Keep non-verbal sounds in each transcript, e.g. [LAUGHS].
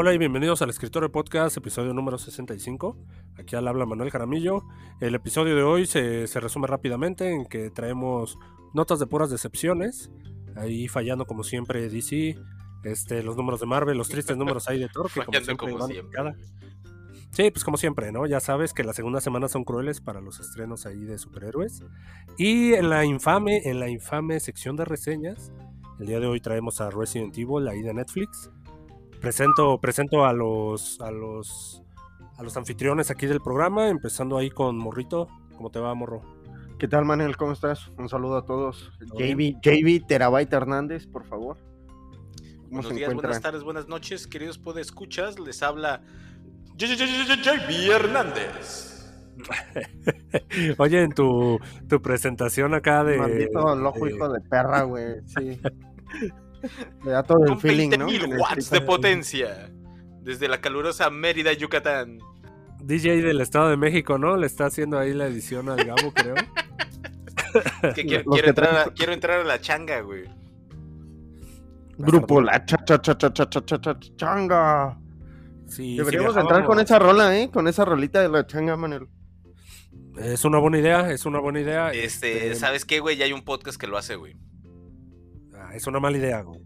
Hola y bienvenidos al Escritorio Podcast, episodio número 65. Aquí al habla Manuel Jaramillo. El episodio de hoy se, se resume rápidamente en que traemos notas de puras decepciones. Ahí fallando como siempre DC, este, los números de Marvel, los tristes números ahí de Thor, que como siempre, como siempre. Sí, pues como siempre, ¿no? Ya sabes que las segundas semanas son crueles para los estrenos ahí de superhéroes. Y en la infame, en la infame sección de reseñas, el día de hoy traemos a Resident Evil, ahí de Netflix. Presento, presento a los, a los, a los anfitriones aquí del programa, empezando ahí con Morrito. ¿Cómo te va, Morro? ¿Qué tal, Manuel? ¿Cómo estás? Un saludo a todos. ¿Todo JB, JB Terabyte Hernández, por favor. ¿Cómo Buenos se días, buenas tardes, buenas noches, queridos podescuchas. Les habla JB Hernández. [LAUGHS] Oye, en tu, tu presentación acá de. Maldito loco, hijo de perra, güey. Sí. [LAUGHS] Le da todo el con feeling, 20, ¿no? 20.000 watts de potencia. Desde la calurosa Mérida, Yucatán. DJ del Estado de México, ¿no? Le está haciendo ahí la edición al Gabo, creo. Es [LAUGHS] que quiero, entrar a, quiero, entrar a, la changa, güey. Grupo La Changa. Sí, Deberíamos sí, entrar con esa rola, ¿eh? Con esa rolita de la changa, Manuel. Es una buena idea, es una buena idea. Este, este... ¿sabes qué, güey? Ya hay un podcast que lo hace, güey ah, es una mala idea, güey.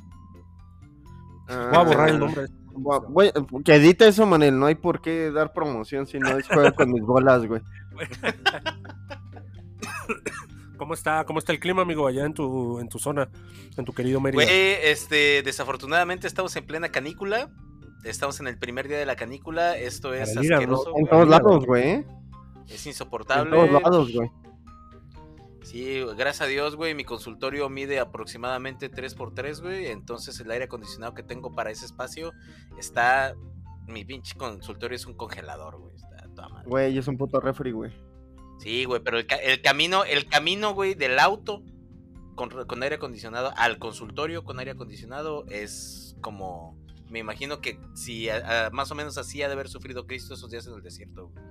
Ah, Voy a borrar el nombre. voy- que edite eso, Manuel. No hay por qué dar promoción si no es juego con mis bolas, güey. [LAUGHS] ¿Cómo está, ¿Cómo está el clima, amigo, allá en tu, en tu zona, en tu querido Mérida? Güey, este, desafortunadamente estamos en plena canícula. Estamos en el primer día de la canícula. Esto es Para ir a- asqueroso. En güey. todos lados, güey. ¿eh? Es En insoportable. todos lados, güey. Sí, gracias a Dios, güey, mi consultorio mide aproximadamente 3x3, güey. Entonces el aire acondicionado que tengo para ese espacio está... Mi pinche consultorio es un congelador, güey. Está toda madre. Güey, es un puto refri, güey. Sí, güey, pero el, ca- el camino, el camino, güey, del auto con, re- con aire acondicionado al consultorio con aire acondicionado es como... Me imagino que si a- a- más o menos así ha de haber sufrido Cristo esos días en el desierto. güey.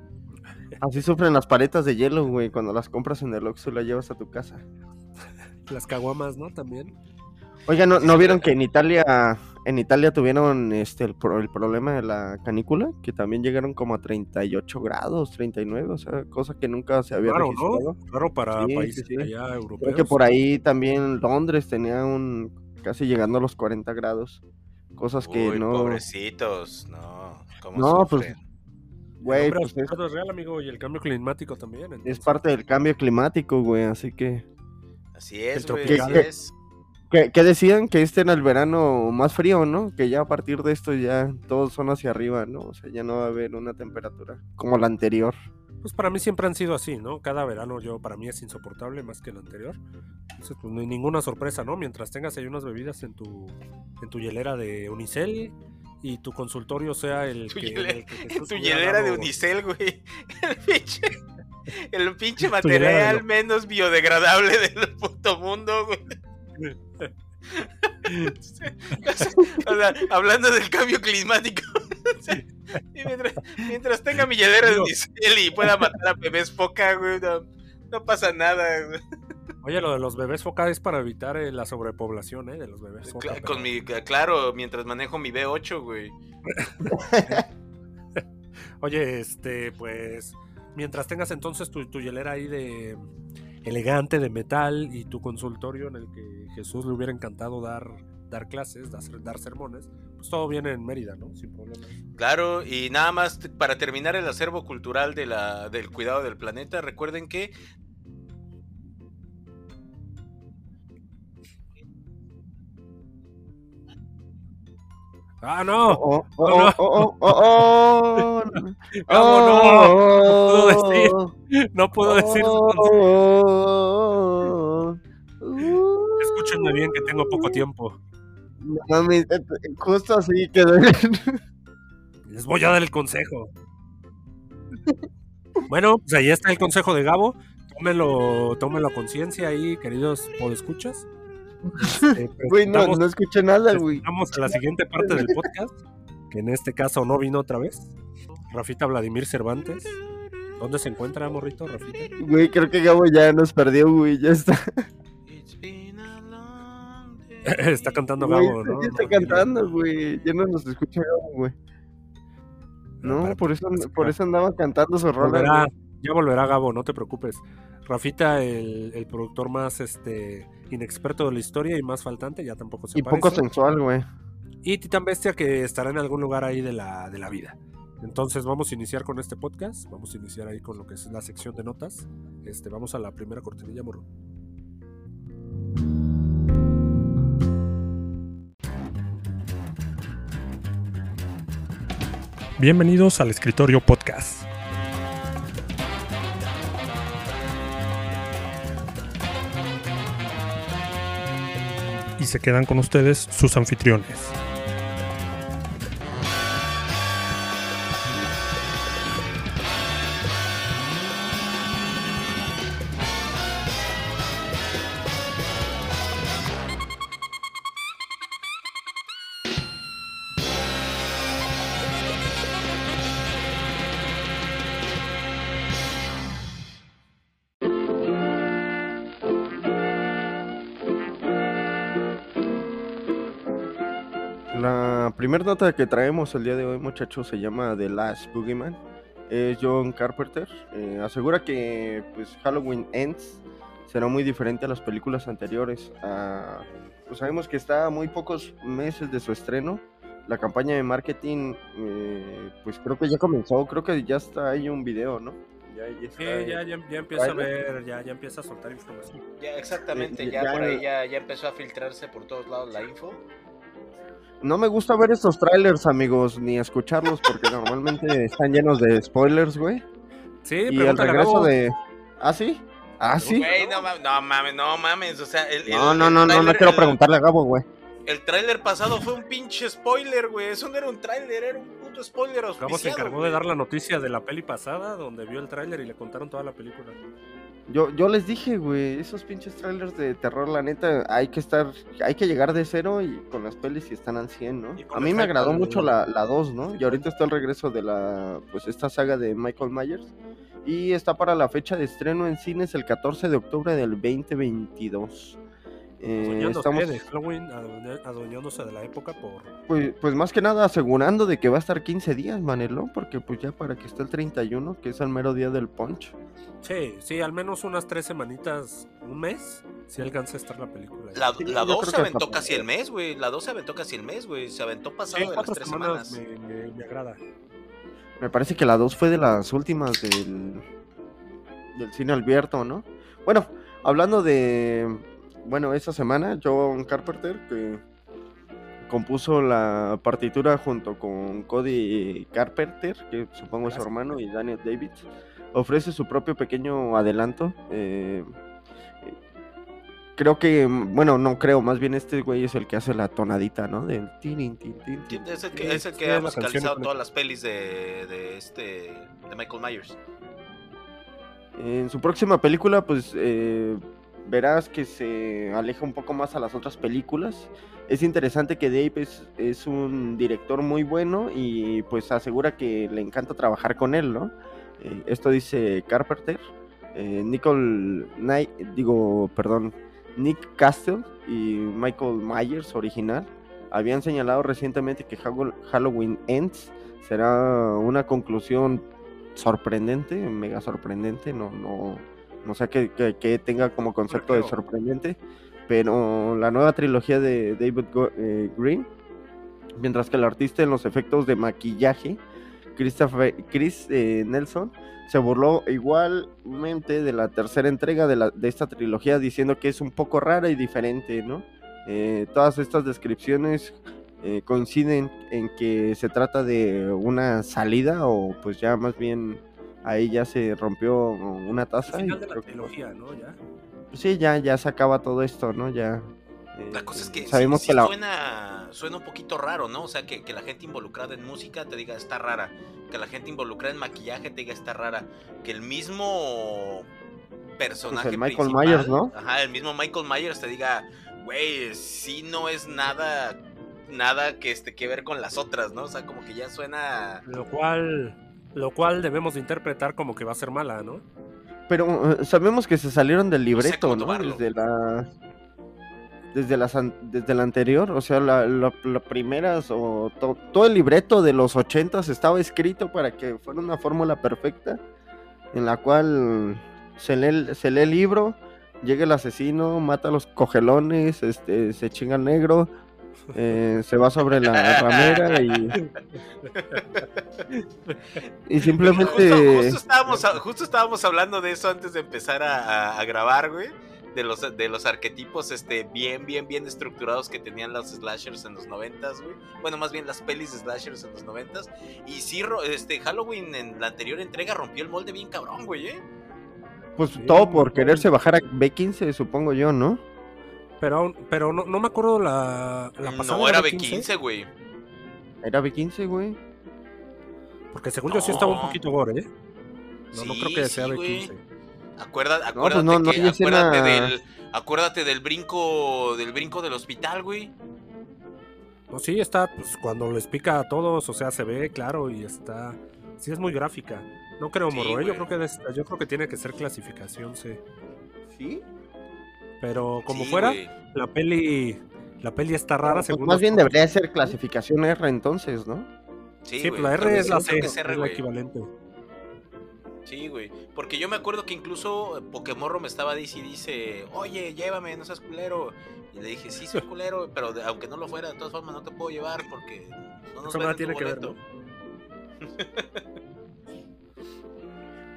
Así sufren las paletas de hielo, güey, cuando las compras en el Oxxo y las llevas a tu casa. Las caguamas, ¿no? También. Oiga, ¿no, ¿no vieron que en Italia en Italia tuvieron este el, pro- el problema de la canícula? Que también llegaron como a 38 grados, 39, o sea, cosa que nunca se había Claro, registrado. ¿no? Claro para Sí, países sí, sí. allá europeos. Creo que por ahí también Londres tenía un casi llegando a los 40 grados. Cosas que no... pobrecitos, no. ¿cómo No, pues? Güey, El hombre pues es, es real, amigo, y el cambio climático también. es parte del cambio climático, güey, así que... Así es, güey, tropical. así es. Que, que decían que este era el verano más frío, ¿no? Que ya a partir de esto ya todos son hacia arriba, ¿no? O sea, ya no va a haber una temperatura como la anterior. Pues para mí siempre han sido así, ¿no? Cada verano yo, para mí es insoportable más que el anterior. Entonces, pues no hay ninguna sorpresa, ¿no? Mientras tengas ahí unas bebidas en tu, en tu hielera de Unicel y tu consultorio sea el Tu que... hielera- el que En Jesús tu hubiera hielera de Unicel, güey. [LAUGHS] El pinche, el pinche material menos biodegradable del puto mundo, güey. [LAUGHS] O sea, hablando del cambio climático. [LAUGHS] Y mientras, mientras tenga mi hielera de Unicel y pueda matar a bebés foca, güey, no, no pasa nada, güey. Oye, lo de los bebés foca es para evitar eh, la sobrepoblación, ¿eh? De los bebés foca. Cla- con mi, claro, mientras manejo mi B8, güey. [LAUGHS] Oye, este, pues, mientras tengas entonces tu, tu hielera ahí de elegante, de metal, y tu consultorio en el que Jesús le hubiera encantado dar, dar clases, dar, dar sermones, pues todo viene en Mérida, ¿no? Sin problemas. Claro, y nada más para terminar el acervo cultural de la, del cuidado del planeta, recuerden que ¡Ah, no! Oh, oh, Oh, no. oh, oh, oh, oh, [LAUGHS] no, puedo oh, decir, no puedo decir. oh, oh, Escúchenme bien que tengo poco tiempo. No mames, eh, justo así quedó. Les voy a dar el consejo. Bueno, pues ahí está el consejo de Gabo. Tómenlo, tómenlo a conciencia ahí, queridos podescuchas. Este, [LAUGHS] Güey, no, no escuché nada, güey. Vamos a la siguiente parte del podcast, que en este caso no vino otra vez. Rafita Vladimir Cervantes. ¿Dónde se encuentra, morrito, Rafita? Güey, creo que Gabo ya nos perdió, güey. Ya está. [LAUGHS] Está cantando Güey, Gabo, ¿no? ya está No, cantando, güey. Ya no nos escucha Gabo, güey. No, para- por eso, por eso andaba cantando su rola. Volverá, ya volverá Gabo, no te preocupes. Rafita, el, el productor más este inexperto de la historia y más faltante, ya tampoco se Y poco aparece. sensual, güey. Y Titán Bestia que estará en algún lugar ahí de la, de la vida. Entonces vamos a iniciar con este podcast. Vamos a iniciar ahí con lo que es la sección de notas. Este, vamos a la primera cortinilla, morro. Bienvenidos al Escritorio Podcast. Y se quedan con ustedes sus anfitriones. La primera nota que traemos el día de hoy, muchachos, se llama The Last Boogeyman. Es John Carpenter. Eh, asegura que pues, Halloween Ends será muy diferente a las películas anteriores. Ah, pues sabemos que está a muy pocos meses de su estreno. La campaña de marketing, eh, pues creo que ya comenzó. Creo que ya está ahí un video, ¿no? Ya, ya está, Sí, ya, ya, ya empieza a ver, ya, ya empieza a soltar información. Ya, exactamente, Eh, ya, ya- por ahí ya, ya empezó a filtrarse por todos lados la info. No me gusta ver estos trailers, amigos, ni escucharlos porque normalmente [LAUGHS] están llenos de spoilers, güey. Sí, Y el regreso de. ¿Ah, sí? ¿Ah, sí? Güey, no mames, no mames, no mames, o sea, el, el- No, no, el no, no, no quiero el- preguntarle a Gabo, güey. El tráiler pasado fue un pinche spoiler, güey. Eso no era un tráiler, era un puto spoiler Gabo se encargó güey. de dar la noticia de la peli pasada, donde vio el tráiler y le contaron toda la película. Yo, yo les dije, güey, esos pinches trailers de terror, la neta, hay que estar, hay que llegar de cero y con las pelis y están al 100, ¿no? A mí me agradó mucho la, la 2, ¿no? Y ahorita está el regreso de la, pues esta saga de Michael Myers. Y está para la fecha de estreno en cines el 14 de octubre del 2022. Eh, Soñándose estamos, de Halloween, adueñándose de la época por... pues, pues más que nada asegurando de que va a estar 15 días, Manelo, porque pues ya para que esté el 31, que es el mero día del punch. Sí, sí, al menos unas tres semanitas, un mes, si alcanza a estar la película. La, Sí, la yo 2 creo se aventó casi el mes, güey. La 2 se aventó casi el mes, güey. Se aventó pasado Sí, de las tres semanas semanas. me, me- me agrada. Me parece que la 2 fue de las últimas del, del cine abierto, ¿no? Bueno, hablando de, bueno, esta semana, John Carpenter, que compuso la partitura junto con Cody Carpenter, que supongo es su hermano, y Daniel David, ofrece su propio pequeño adelanto. eh, creo que, bueno, no creo, más bien este güey es el que hace la tonadita, ¿no? Del tin, tin, tin. Es el que, es el que ha musicalizado todas las pelis de, de este de Michael Myers. En su próxima película, pues eh, verás que se aleja un poco más a las otras películas. Es interesante que Dave es, un director muy bueno y pues asegura que le encanta trabajar con él, ¿no? Eh, esto dice Carpenter. Eh, Nicole Knight, digo, perdón, Nick Castle y Michael Myers original habían señalado recientemente que Halloween Ends será una conclusión sorprendente, mega sorprendente, no, no, no sé qué, qué- qué tenga como concepto de sorprendente, pero la nueva trilogía de David Go- eh, Green, mientras que el artista en los efectos de maquillaje, Christopher, Chris eh, Nelson, se burló igualmente de la tercera entrega de, la, de esta trilogía, diciendo que es un poco rara y diferente, ¿no? Eh, todas estas descripciones eh, coinciden en que se trata de una salida o pues ya más bien ahí ya se rompió una El taza. y final de la que- trilogía, ¿no? Ya. Sí, ya, ya se acaba todo esto, ¿no? Ya. eh, La cosa es que sabemos sí que la... suena, suena un poquito raro, ¿no? O sea, que, que la gente involucrada en música te diga está rara. Que la gente involucrada en maquillaje te diga está rara. Que el mismo personaje Pues Michael principal, Myers, ¿no? Ajá, el mismo Michael Myers te diga, güey, sí no es nada nada que este que ver con las otras, ¿no? O sea, como que ya suena Lo cual, lo cual debemos de interpretar como que va a ser mala, ¿no? Pero eh, sabemos que se salieron del No sé libreto, ¿no? Desde la... desde las an- desde la anterior, o sea, la, la- la primeras o to- todo el libreto de los ochentas estaba escrito para que fuera una fórmula perfecta en la cual se lee, el- se lee el libro, llega el asesino, mata a los cogelones, este, se chinga al negro, eh, se va sobre la ramera y, [LAUGHS] y simplemente Justo, justo estábamos, a- justo estábamos hablando de eso antes de empezar a, a- a grabar, güey. De los, de los arquetipos este, bien, bien, bien estructurados que tenían los slashers en los noventas, güey. Bueno, más bien las pelis de slashers en los noventas. Y sí, este, Halloween en la anterior entrega rompió el molde bien cabrón, güey, ¿eh? pues Sí, todo por quererse bajar a B15, supongo yo, ¿no? Pero, pero no, no me acuerdo la, la pasada. No era B15, güey. Era B15, güey. Porque según yo sí estaba un No. poquito gore, ¿eh? No, no Sí, creo que sea sí, B15. güey. Acuerda- pues acuérdate, no, no que- acuérdate escena- del, acuérdate del brinco, del brinco del hospital, güey. No, sí, está, pues cuando les pica a todos, o sea, se ve claro y está. Sí, es muy gráfica. No creo, Sí, Morro, ¿eh? yo creo que yo creo que tiene que ser clasificación C. ¿Sí? Pero como Sí, fuera, güey. la peli. La peli está rara, Pues según. más bien debería ser clasificación R entonces, ¿no? Sí, Sí, güey, pues la R es la C, es R, es la güey. equivalente. Sí, güey. Porque yo me acuerdo que incluso Pokémon me estaba dice y dice, oye, llévame, no seas culero. Y le dije, sí, soy culero, pero de- aunque no lo fuera, de todas formas no te puedo llevar porque no nos nada tu tiene que ver, boleto".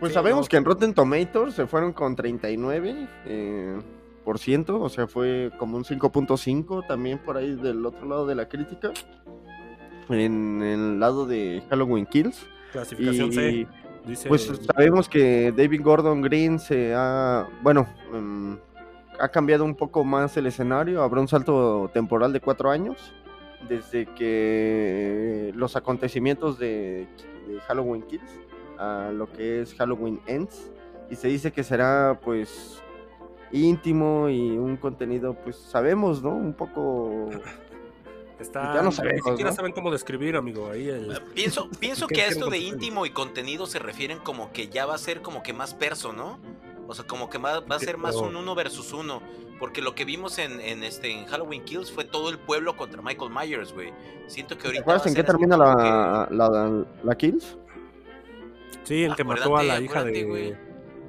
Pues Sí, sabemos no. que en Rotten Tomatoes se fueron con 39 eh, por ciento, o sea, fue como un 5.5 también por ahí del otro lado de la crítica. En el lado de Halloween Kills. Clasificación C. Y Dice. pues sabemos que David Gordon Green se ha, bueno, mm, ha cambiado un poco más el escenario, habrá un salto temporal de cuatro años desde que los acontecimientos de, de Halloween Kills a lo que es Halloween Ends y se dice que será pues íntimo y un contenido pues sabemos, ¿no? Un poco [LAUGHS] está, ya no Ni sabemos, siquiera ¿no? saben cómo describir, amigo. Ahí el. Eh, Pienso, [LAUGHS] pienso ¿Qué que a esto de íntimo y contenido se refieren como que ya va a ser como que más perso, ¿no? O sea, como que va, va a ser más un uno versus uno. Porque lo que vimos en, en este en Halloween Kills fue todo el pueblo contra Michael Myers, güey. Siento que ¿Te ahorita. acuerdas va a en qué termina la, la, la Kills? Sí, el que mató a la hija acuérdate, güey.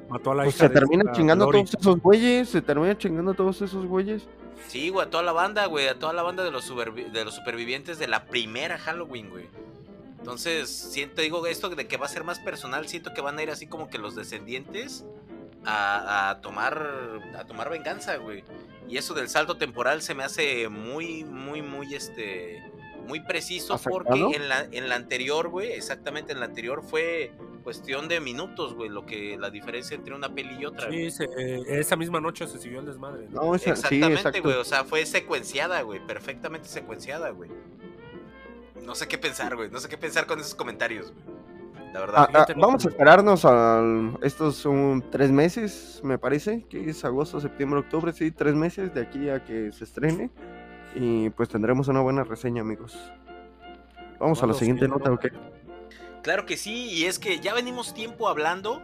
Mató a la Pues hija se de termina esta chingando a Lori. todos esos güeyes, se termina chingando a todos esos güeyes. Sí, güey, a toda la banda, güey. A toda la banda de los, supervi- de los supervivientes de la primera Halloween, güey. Entonces, siento, digo, esto de que va a ser más personal, siento que van a ir así como que los descendientes a, a tomar a tomar venganza, güey. Y eso del salto temporal se me hace muy, muy, muy, este, muy preciso porque en la, en la anterior, güey, exactamente en la anterior fue cuestión de minutos, güey, lo que la diferencia entre una peli y otra. güey. Sí, se- eh, esa misma noche se siguió el desmadre. ¿no? No, esa- Exactamente, güey, o sea, fue secuenciada, güey, perfectamente secuenciada, güey. No sé qué pensar, güey, no sé qué pensar con esos comentarios, güey. La verdad. Ah, ah, vamos a esperarnos a estos son tres meses, me parece, que es agosto, septiembre, octubre, sí, tres meses de aquí a que se estrene. Y pues tendremos una buena reseña, amigos. Vamos a la siguiente nota, ¿ok? Claro que sí, y es que ya venimos tiempo hablando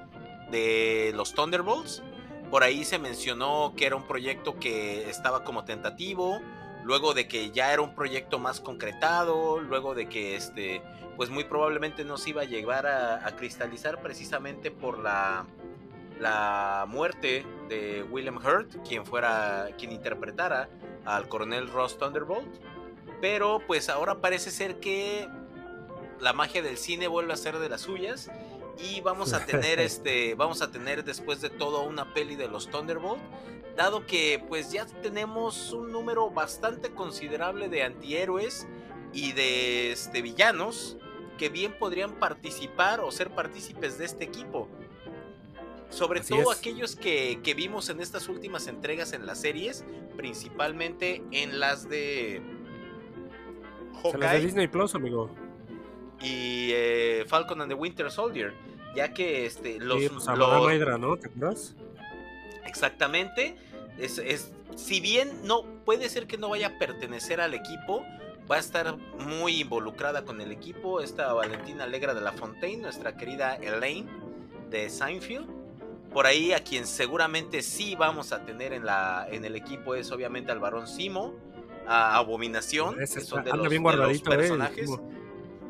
de los Thunderbolts. Por ahí se mencionó que era un proyecto que estaba como tentativo, luego de que ya era un proyecto más concretado, luego de que este, pues muy probablemente no se iba a llegar a, a cristalizar precisamente por la, la muerte de William Hurt, quien fuera, quien interpretara al coronel Ross Thunderbolt. Pero pues ahora parece ser que la magia del cine vuelve a ser de las suyas y vamos a tener [LAUGHS] este vamos a tener después de todo una peli de los Thunderbolt dado que pues ya tenemos un número bastante considerable de antihéroes y de este villanos que bien podrían participar o ser partícipes de este equipo sobre Así todo es. aquellos que, que vimos en estas últimas entregas en las series principalmente en las de Se las de Disney Plus, amigo. Y eh, Falcon and the Winter Soldier, ya que este los, sí, pues los- ¿no? ¿Te acuerdas? exactamente es, es- si bien no puede ser que no vaya a pertenecer al equipo, va a estar muy involucrada con el equipo esta Valentina Alegra de la Fontaine, nuestra querida Elaine de Seinfeld. Por ahí a quien seguramente sí vamos a tener en, la, en el equipo es obviamente al varón Simo, a Abominación, que Ese son de los, bien de los eh, el personajes.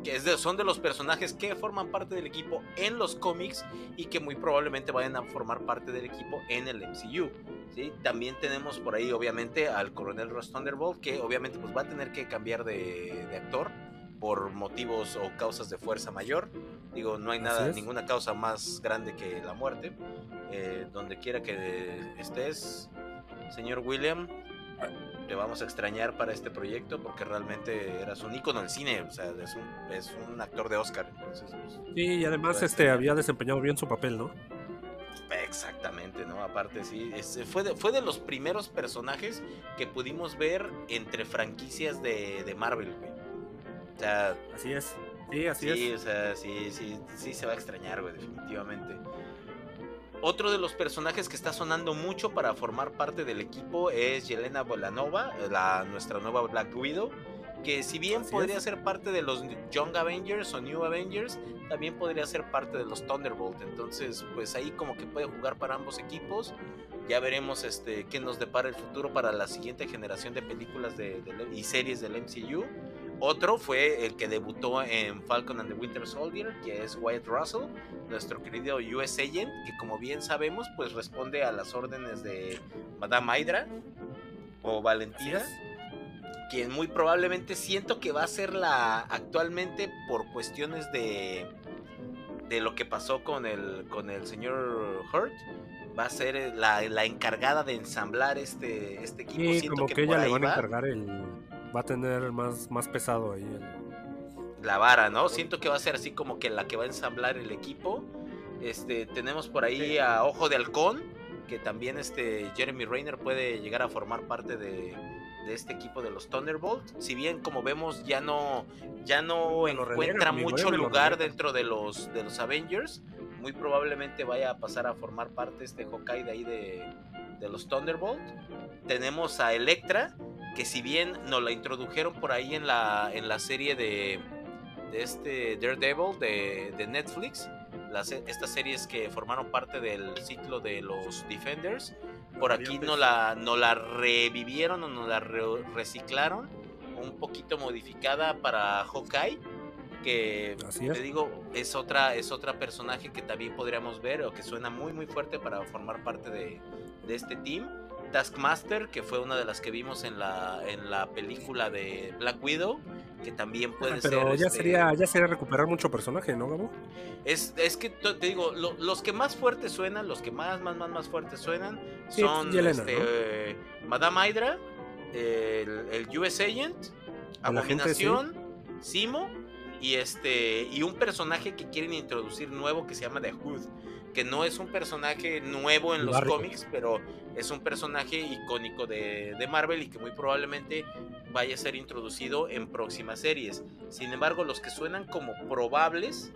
Que es de- son de los personajes que forman parte del equipo en los cómics y que muy probablemente vayan a formar parte del equipo en el MCU. ¿sí? También tenemos por ahí obviamente al coronel Ross Thunderbolt que obviamente pues va a tener que cambiar de, de actor por motivos o causas de fuerza mayor. Digo, no hay nada, ninguna causa más grande que la muerte. Eh, donde quiera que estés, señor William, te vamos a extrañar para este proyecto porque realmente eras un ícono del cine, o sea, es un, es un actor de Oscar. Entonces, pues, Sí, y además Pues, este sí. había desempeñado bien su papel, ¿no? exactamente, ¿no? Aparte, sí, es- fue, de, fue de los primeros personajes que pudimos ver entre franquicias de, de Marvel, güey. O sea, Así es. Sí, así sí, es. o sea, sí, sí, sí se va a extrañar, güey, definitivamente. Otro de los personajes que está sonando mucho para formar parte del equipo es Yelena Volanova, la, nuestra nueva Black Widow, que si bien Así podría es. ser parte de los Young Avengers o New Avengers, también podría ser parte de los Thunderbolt. Entonces, pues ahí como que puede jugar para ambos equipos. Ya veremos este qué nos depara el futuro para la siguiente generación de películas de, del- y series del MCU. Otro fue el que debutó en Falcon and the Winter Soldier, que es Wyatt Russell, nuestro querido US Agent, que como bien sabemos, pues responde a las órdenes de Madame Hydra o Valentina, quien muy probablemente siento que va a ser la actualmente por cuestiones de de lo que pasó con el con el señor Hurt va a ser la, la encargada de ensamblar este este equipo Y siento como que, ella le van a va. encargar el. Va a tener más, más pesado ahí. el- la vara, ¿no? Siento que va a ser así como que la que va a ensamblar el equipo. Este, tenemos por ahí a Ojo de Halcón, que también este Jeremy Rayner puede llegar a formar parte de, de este equipo de los Thunderbolt. Si bien como vemos ya no ya no encuentra mucho eh, lugar dentro de los de los Avengers, muy probablemente vaya a pasar a formar parte este Hawkeye de ahí de, de los Thunderbolt. Tenemos a Electra, que si bien nos la introdujeron por ahí en la, en la serie de, de este Daredevil de, de Netflix, las, estas series que formaron parte del ciclo de los Defenders, por aquí no la, no la revivieron o nos la re- reciclaron, un poquito modificada para Hawkeye, que te digo, es otra, es otra personaje que también podríamos ver o que suena muy muy fuerte para formar parte de, de este team. Taskmaster, que fue una de las que vimos en la, en la película de Black Widow, que también puede ser. Pero ya este, sería, ya sería recuperar mucho personaje, ¿no, Gabo? Es, es que te digo, lo- los que más fuertes suenan, los que más, más, más, más fuertes suenan, Sí, son Yelena, este, ¿no? eh, Madame Hydra, el, el US Agent, sí. Abominación, Simo y este y un personaje que quieren introducir nuevo que se llama The Hood, que no es un personaje nuevo en los barrio. cómics, pero es un personaje icónico de, de Marvel y que muy probablemente vaya a ser introducido en próximas series. Sin embargo, los que suenan como probables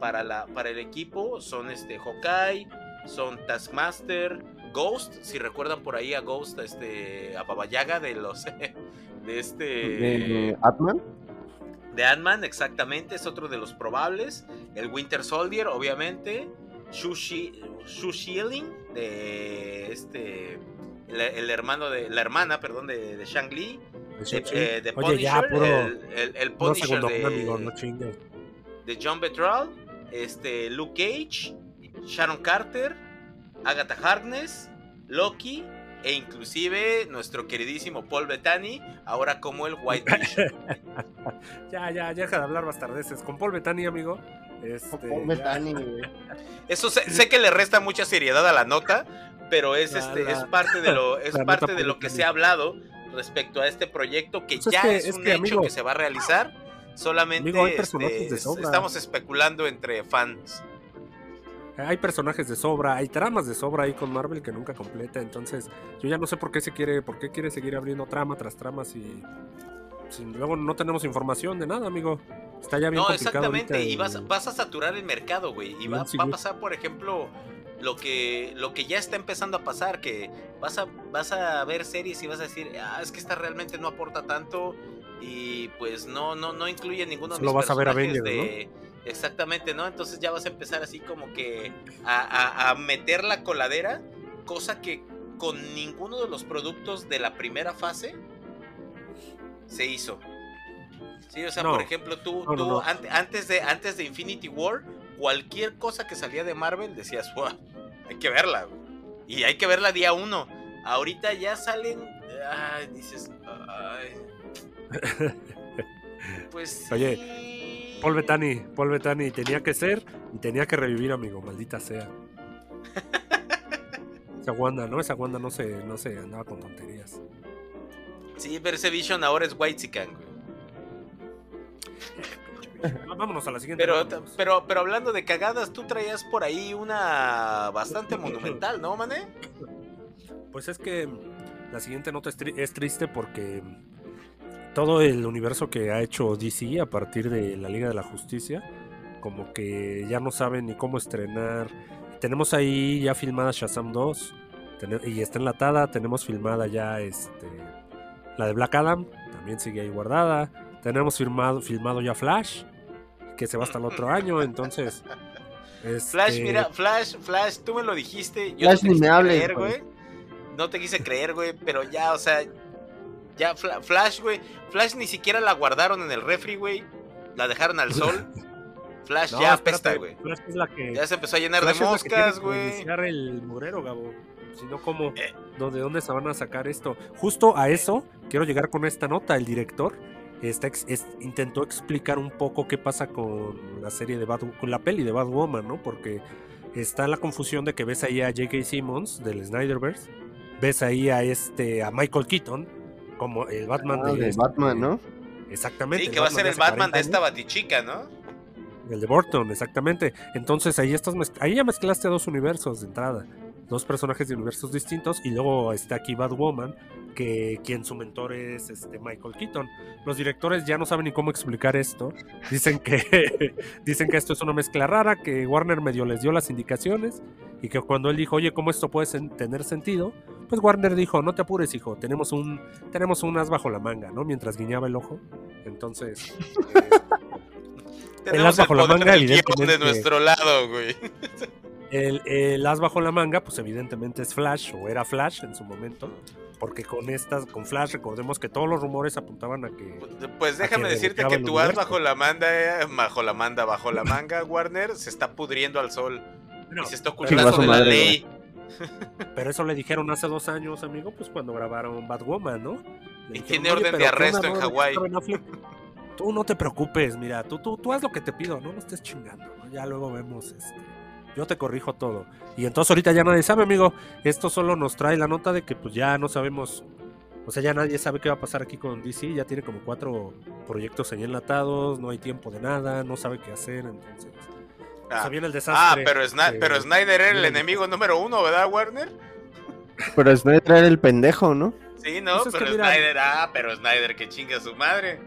para, la, para el equipo son este Hawkeye, son Taskmaster, Ghost, si recuerdan por ahí a Ghost, a este, a Baba Yaga de los [LAUGHS] de este de Atman. de Ant-Man, exactamente, es otro de los probables. El Winter Soldier, obviamente. Shushi, Shushiling, de este. El, el hermano de. La hermana, perdón, de, de Shang Li. De, eh, de Oye, ya, Punisher, el, el- el puro Punisher de, amigo, no chingues. de John Betral. Este, Luke Cage. Sharon Carter. Agatha Harkness. Loki. E inclusive nuestro queridísimo Paul Bettany. Ahora como el White Vision. [LAUGHS] Ya, ya, ya deja de hablar bastardeces. Con Paul Bettany, amigo. Este. [LAUGHS] Eso sé, sé que le resta mucha seriedad a la nota, pero es La- este la- es parte de lo [LAUGHS] es parte de lo que se ha hablado respecto a este proyecto que Pues es ya que- es, es un que, hecho amigo- que se va a realizar. Solamente Amigo, hay este, estamos especulando entre fans. Hay personajes de sobra, hay tramas de sobra ahí con Marvel que nunca completa, entonces yo ya no sé por qué se quiere, por qué quiere seguir abriendo trama tras trama si, luego no tenemos información de nada, amigo. Está ya bien No, complicado exactamente, y vas, vas a saturar el mercado, güey. Y va, a pasar, por ejemplo, lo que, lo que ya está empezando a pasar, que vas a, vas a ver series y vas a decir, ah, es que esta realmente no aporta tanto y pues no, no, no incluye ninguno de mis vas a ver Avengers, de... Exactamente, ¿no? Entonces ya vas a empezar así como que a, a- a meter la coladera, cosa que con ninguno de los productos de la primera fase se hizo. Sí, o sea, No. por ejemplo, tú, No, tú no. antes, de, antes de Infinity War, cualquier cosa que salía de Marvel decías, "Wow, hay que verla. güey". Y hay que verla día uno. Ahorita ya salen, ay, dices, ay. [LAUGHS] Pues sí. Oye, Paul Bettany, Paul Bettany tenía que ser y tenía que revivir, amigo, maldita sea. [LAUGHS] Esa Wanda, ¿no? Esa Wanda no se, no se andaba con tonterías. Sí, pero ese Vision ahora es White güey. Vámonos a la siguiente. Pero, vámonos. pero, pero hablando de cagadas, tú traías por ahí una bastante monumental, ¿no, mané? Pues es que la siguiente nota es, tri- es triste porque todo el universo que ha hecho DC a partir de la Liga de la Justicia, como que ya no saben ni cómo estrenar. Tenemos ahí ya filmada Shazam 2 tene- y está enlatada. Tenemos filmada ya este, la de Black Adam, también sigue ahí guardada. Tenemos filmado, filmado ya Flash, que se va hasta el otro [LAUGHS] año. Entonces, Flash, este, mira, Flash, Flash, tú me lo dijiste. Yo Flash no te ni quise me hables, creer, güey. No te quise creer, güey, pero ya, o sea, ya Fla- Flash, güey. Flash ni siquiera la guardaron en el refri, güey. La dejaron al sol. [LAUGHS] Flash no, ya apesta, güey. Flash es la que. Ya se empezó a llenar Flash de moscas, güey. iniciar el mugrero, Gabo. Si no, ¿cómo? Eh. ¿No, ¿De dónde se van a sacar esto? Justo a eso quiero llegar con esta nota. El director está ex- es- intentó explicar un poco qué pasa con la serie de Bad, con la peli de Batwoman, ¿no? Porque está la confusión de que ves ahí a J.K. Simmons del Snyderverse, ves ahí a este a Michael Keaton como el Batman Ah, de, de este- Batman, ¿no? Exactamente. Sí, que va a ser el Batman 40 de esta batichica, ¿no? El de Burton, exactamente. Entonces ahí estás mezc- ahí ya mezclaste dos universos de entrada. Dos personajes de universos distintos. Y luego está aquí Batwoman, que quien su mentor es este Michael Keaton. Los directores ya no saben ni cómo explicar esto. Dicen que, [LAUGHS] dicen que esto es una mezcla rara, que Warner medio les dio las indicaciones. Y que cuando él dijo, oye, ¿cómo esto puede sen- tener sentido? Pues Warner dijo, no te apures, hijo, tenemos un, tenemos un as bajo la manga, ¿no? Mientras guiñaba el ojo. Entonces, [LAUGHS] Tenemos bajo la poder manga, del guion de nuestro lado, güey. [LAUGHS] El, el as bajo la manga, pues evidentemente es Flash, o era Flash en su momento, porque con estas, con Flash, recordemos que todos los rumores apuntaban a que. Pues déjame que decirte que tu as bajo la manda, eh, bajo la manda, bajo la manga, [LAUGHS] Warner, se está pudriendo al sol No, y se está ocultando de la ley. pero eso le dijeron hace dos años, amigo, pues cuando grabaron Batwoman, ¿no? Le Y dijeron, tiene "Oye, orden de ¿qué arresto en? Hawái". Tú no te preocupes, mira, tú, tú, tú haz lo que te pido, no me estés chingando, ¿no? Ya luego vemos, este, yo te corrijo todo. Y entonces ahorita ya nadie sabe, amigo, esto solo nos trae la nota de que pues ya no sabemos, o sea, ya nadie sabe qué va a pasar aquí con DC, ya tiene como cuatro proyectos ahí enlatados, no hay tiempo de nada, no sabe qué hacer, entonces... Ah, se viene el Ah, desastre. pero, Sna- pero Snyder era el enemigo número uno, ¿verdad, Warner? Pero Snyder era el pendejo, ¿no? Sí, no, Pues es que pero mira- Snyder, ah, pero Snyder que chinga a su madre.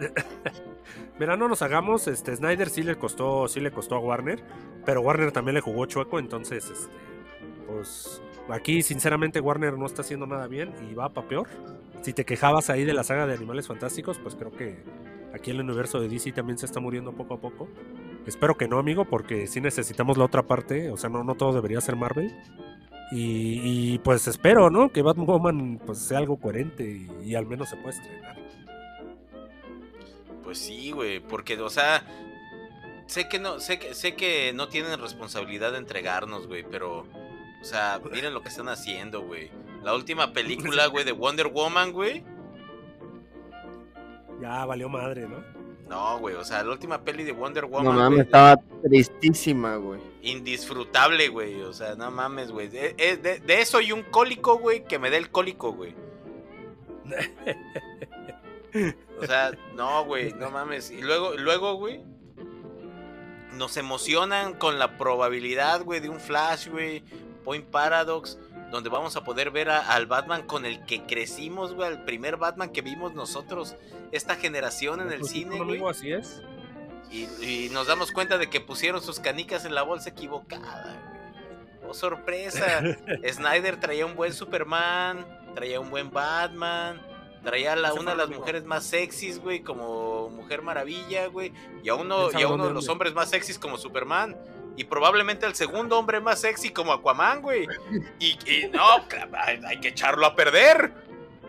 [LAUGHS] Mira, no nos hagamos, este Snyder sí le costó, sí le costó a Warner, pero Warner también le jugó chueco, entonces este, pues aquí sinceramente Warner no está haciendo nada bien y va para peor. Si te quejabas ahí de la saga de Animales Fantásticos, pues creo que aquí el universo de DC también se está muriendo poco a poco. Espero que no, amigo, porque sí necesitamos la otra parte, o sea, no, no todo debería ser Marvel. Y, pues espero, ¿no? Que Batwoman pues sea algo coherente y, y al menos se pueda estrenar. Pues sí, güey, porque, o sea, sé que no, sé que, sé que no tienen responsabilidad de entregarnos, güey, pero, o sea, miren lo que están haciendo, güey. La última película, [LAUGHS] güey, de Wonder Woman, güey. Ya valió madre, ¿no? No, güey, o sea, la última peli de Wonder No Woman, mames, güey, estaba tristísima, güey. indisfrutable, güey, o sea, no mames, güey. De, es de- de eso y un cólico, güey, que me dé el cólico, güey. [LAUGHS] O sea, no, güey, no mames. Y luego, luego, güey, nos emocionan con la probabilidad, güey, de un Flash, güey, Point Paradox, donde vamos a poder ver a- al Batman con el que crecimos, güey, al primer Batman que vimos nosotros, esta generación en el Pues cine, güey. así es. Y, y nos damos cuenta de que pusieron sus canicas en la bolsa equivocada, güey. Oh, sorpresa. [LAUGHS] Snyder traía un buen Superman, traía un buen Batman, Traía la, Se una de las mujeres más sexys, güey, como Mujer Maravilla, güey. Y a uno, ¿Quién y a uno de los hombres más sexys como Superman. Y probablemente el segundo hombre más sexy como Aquaman, güey. Y, y no, hay, que echarlo a perder.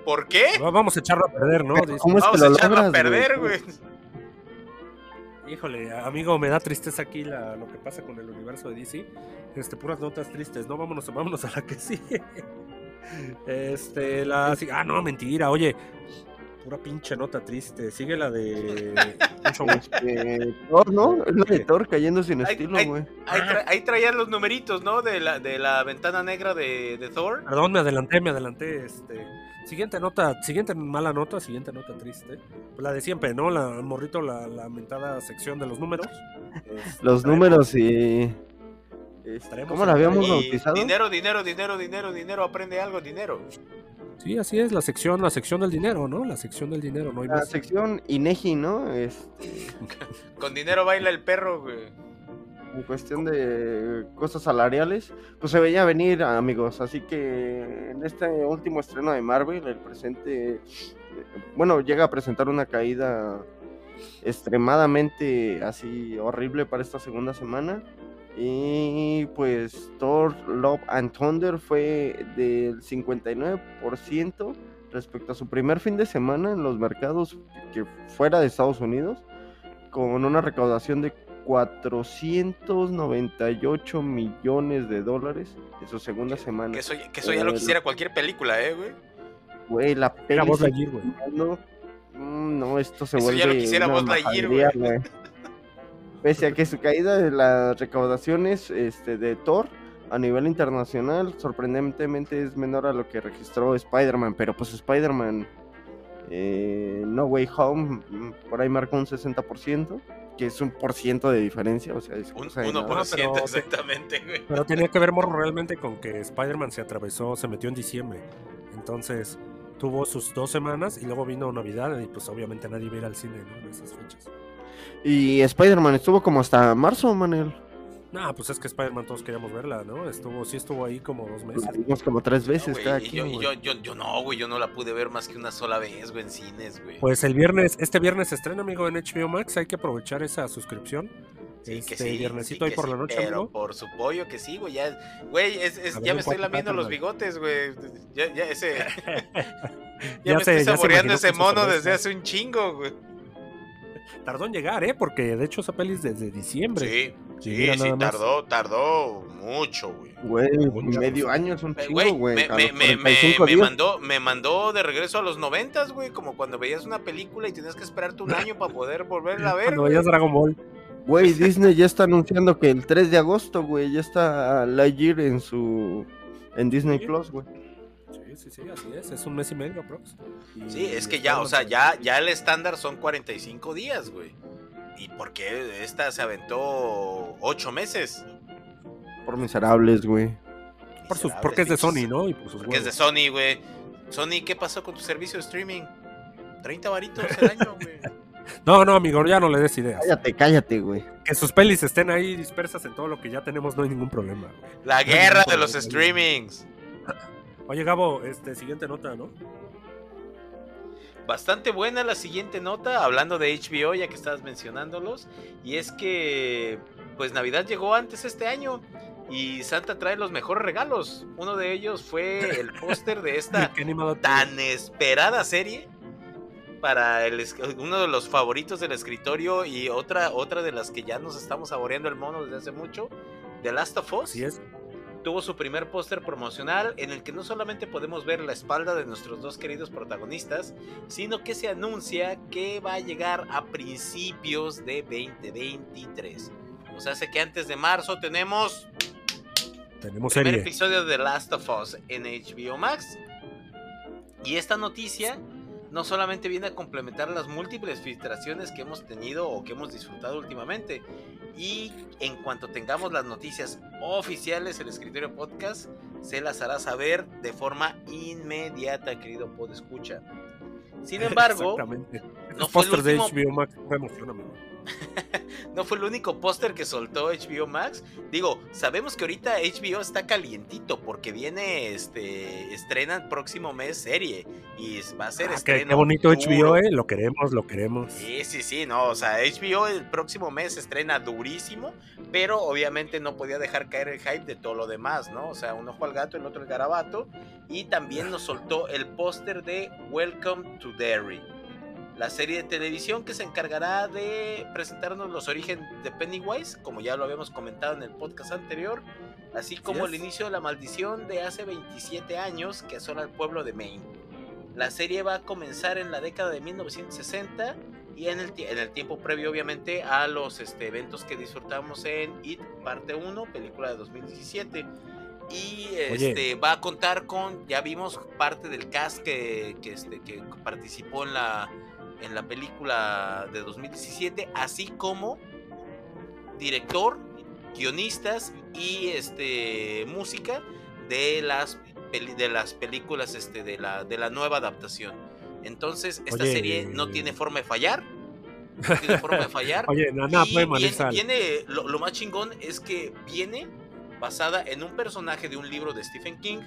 ¿Por qué? No, vamos a echarlo a perder, ¿no? ¿cómo es Vamos que a lo echarlo a logras, perder, güey. Híjole, amigo, me da tristeza aquí la- lo que pasa con el universo de DC. Este, puras notas tristes, ¿no? Vámonos, vámonos a la que sigue. Este, la Ah, no, mentira, oye. Pura pinche nota triste. Sigue la de. Este, Thor, ¿no? Es la de Thor cayendo sin estilo, güey. Ahí, tra- ahí traían los numeritos, ¿no? De la, de la ventana negra de, de Thor. Perdón, me adelanté, me adelanté. Este. Siguiente nota, siguiente mala nota, siguiente nota triste. Pues la de siempre, ¿no? La morrito, la lamentada sección de los números. Este, Los traemos- números y. este, ¿Cómo la habíamos Y bautizado? dinero, dinero, dinero, dinero, dinero, aprende algo, dinero. Sí, así es, la sección, la sección del dinero, ¿no? La sección del dinero, no hay La más. sección INEGI, ¿no? Es, [LAUGHS] Con dinero baila el perro, güey. en cuestión de cosas salariales, pues se veía venir, amigos. Así que en este último estreno de Marvel, el presente, bueno, llega a presentar una caída extremadamente así horrible para esta segunda semana. Y pues Thor Love and Thunder fue del 59% respecto a su primer fin de semana en los mercados que fuera de Estados Unidos, con una recaudación de 498 millones de dólares en su segunda semana. Que eso, que eso ya lo Eh, quisiera cualquier película, ¿eh, güey? Güey, la Era peli Buzz se- Lightyear, güey. no, [LAUGHS] mm, no, esto se Eso vuelve ya lo quisiera una Buzz Lightyear, güey. [LAUGHS] Pese a que su caída de las recaudaciones este, de Thor a nivel internacional sorprendentemente es menor a lo que registró Spider-Man, pero pues Spider-Man eh, No Way Home mm, por ahí marcó un 60%, que es un por ciento de diferencia, o sea, es Un cosa de 1% nada. pero- exactamente, güey. Pero tenía que ver, morro, realmente con que Spider-Man se atravesó, se metió en diciembre. Entonces, tuvo sus dos semanas y luego vino Navidad y pues obviamente nadie iba a ir al cine, ¿no? En esas fechas. Y Spider-Man estuvo como hasta marzo, Manel. Nah, pues es que Spider-Man todos queríamos verla, ¿no? Estuvo, sí estuvo ahí como dos meses. La vimos como tres No, veces cada y yo, yo, yo, yo no, güey, yo no la pude ver más que una sola vez, güey, en cines, güey. Pues el viernes, este viernes se estrena, amigo, en HBO Max. Hay que aprovechar esa suscripción. Sí, que este sí, viernesito sí ahí que por sí, la noche, pero amigo. por su pollo que sí, güey, ya, güey, es, es- ya me estoy lamiendo los bigotes, güey, ya, ya ese, [LAUGHS] [LAUGHS] ya, Ya me estoy saboreando ese mono desde hace un chingo, güey. Tardó en llegar, ¿eh? Porque de hecho esa peli es desde diciembre. Sí, Sí, sí, tardó, tardó mucho, güey. Güey, medio año es un chingo, Güey, güey. me, me, me, me, 45 me días. mandó, me mandó de regreso a los noventas, güey, como cuando veías una película y tenías que esperarte un año para poder volverla a [LAUGHS] ver, Cuando güey. veías Dragon Ball. Güey, [LAUGHS] Disney ya está anunciando que el 3 de agosto, güey, ya está Lightyear en su... En Disney Sí. Plus, güey. Sí, sí, sí, así es. Es un mes y medio, prox. Y Sí, es que ya, o sea, ya, ya el estándar son 45 días, güey. ¿Y por qué esta se aventó 8 meses? Por miserables, güey. Por sus, porque es de. Sony, ¿no? Y pues sus Porque es de. Sony, güey. Sony, ¿qué pasó con tu servicio de streaming? 30 varitos al año, güey. [LAUGHS] No, no, amigo, ya no le des ideas. Cállate, cállate, güey. Que sus pelis estén ahí dispersas en todo lo que ya tenemos, no hay ningún problema. güey. La guerra de los streamings. Oye, Gabo, este, siguiente nota, ¿no? Bastante buena la siguiente nota, hablando de HBO, ya que estabas mencionándolos. Y es que, pues Navidad llegó antes este año. Y Santa trae los mejores regalos. Uno de ellos fue el [LAUGHS] póster de esta tan esperada serie para el, uno de los favoritos del escritorio y otra, otra de las que ya nos estamos saboreando el mono desde hace mucho, The Last of Us. Así es. Tuvo su primer póster promocional en el que no solamente podemos ver la espalda de nuestros dos queridos protagonistas, sino que se anuncia que va a llegar a principios de 2023. O sea, hace que antes de marzo tenemos Tenemos primer serie. episodio de The Last of Us en HBO Max. Y esta noticia no solamente viene a complementar las múltiples filtraciones que hemos tenido o que hemos disfrutado últimamente. Y en cuanto tengamos las noticias oficiales, el escritorio podcast se las hará saber de forma inmediata, querido pod escucha. Sin [LAUGHS] embargo, no fue el de HBO Max. No fue el único póster que soltó HBO Max. Digo, sabemos que ahorita HBO está calientito porque viene, este, estrena el próximo mes serie y va a ser Ah, qué, estreno qué bonito duro. HBO, eh. Lo queremos, lo queremos. Sí, sí, sí, no, o sea, HBO el próximo mes estrena durísimo, pero obviamente no podía dejar caer el hype de todo lo demás, ¿no? O sea, un ojo al gato, el otro el garabato, y también nos soltó el póster de Welcome to Derry, la serie de televisión que se encargará de presentarnos los orígenes de Pennywise, como ya lo habíamos comentado en el podcast anterior, así como el inicio de la maldición de hace 27 años que asola al pueblo de Maine. La serie va a comenzar en la década de 1960 y en el, en el tiempo previo obviamente a los este, eventos que disfrutamos en It Parte 1, película de 2017. Y Oye. este, va a contar con, ya vimos parte del cast que, que, este, que participó en la, en la película de 2017, así como director, guionistas y este, música de las, peli- de las películas este, de, la, de la nueva adaptación. Entonces, esta Oye. serie no tiene forma de fallar. No [LAUGHS] tiene forma de fallar. Oye, nada, nada Y viene- lo, lo más chingón es que viene basada en un personaje de un libro de Stephen King,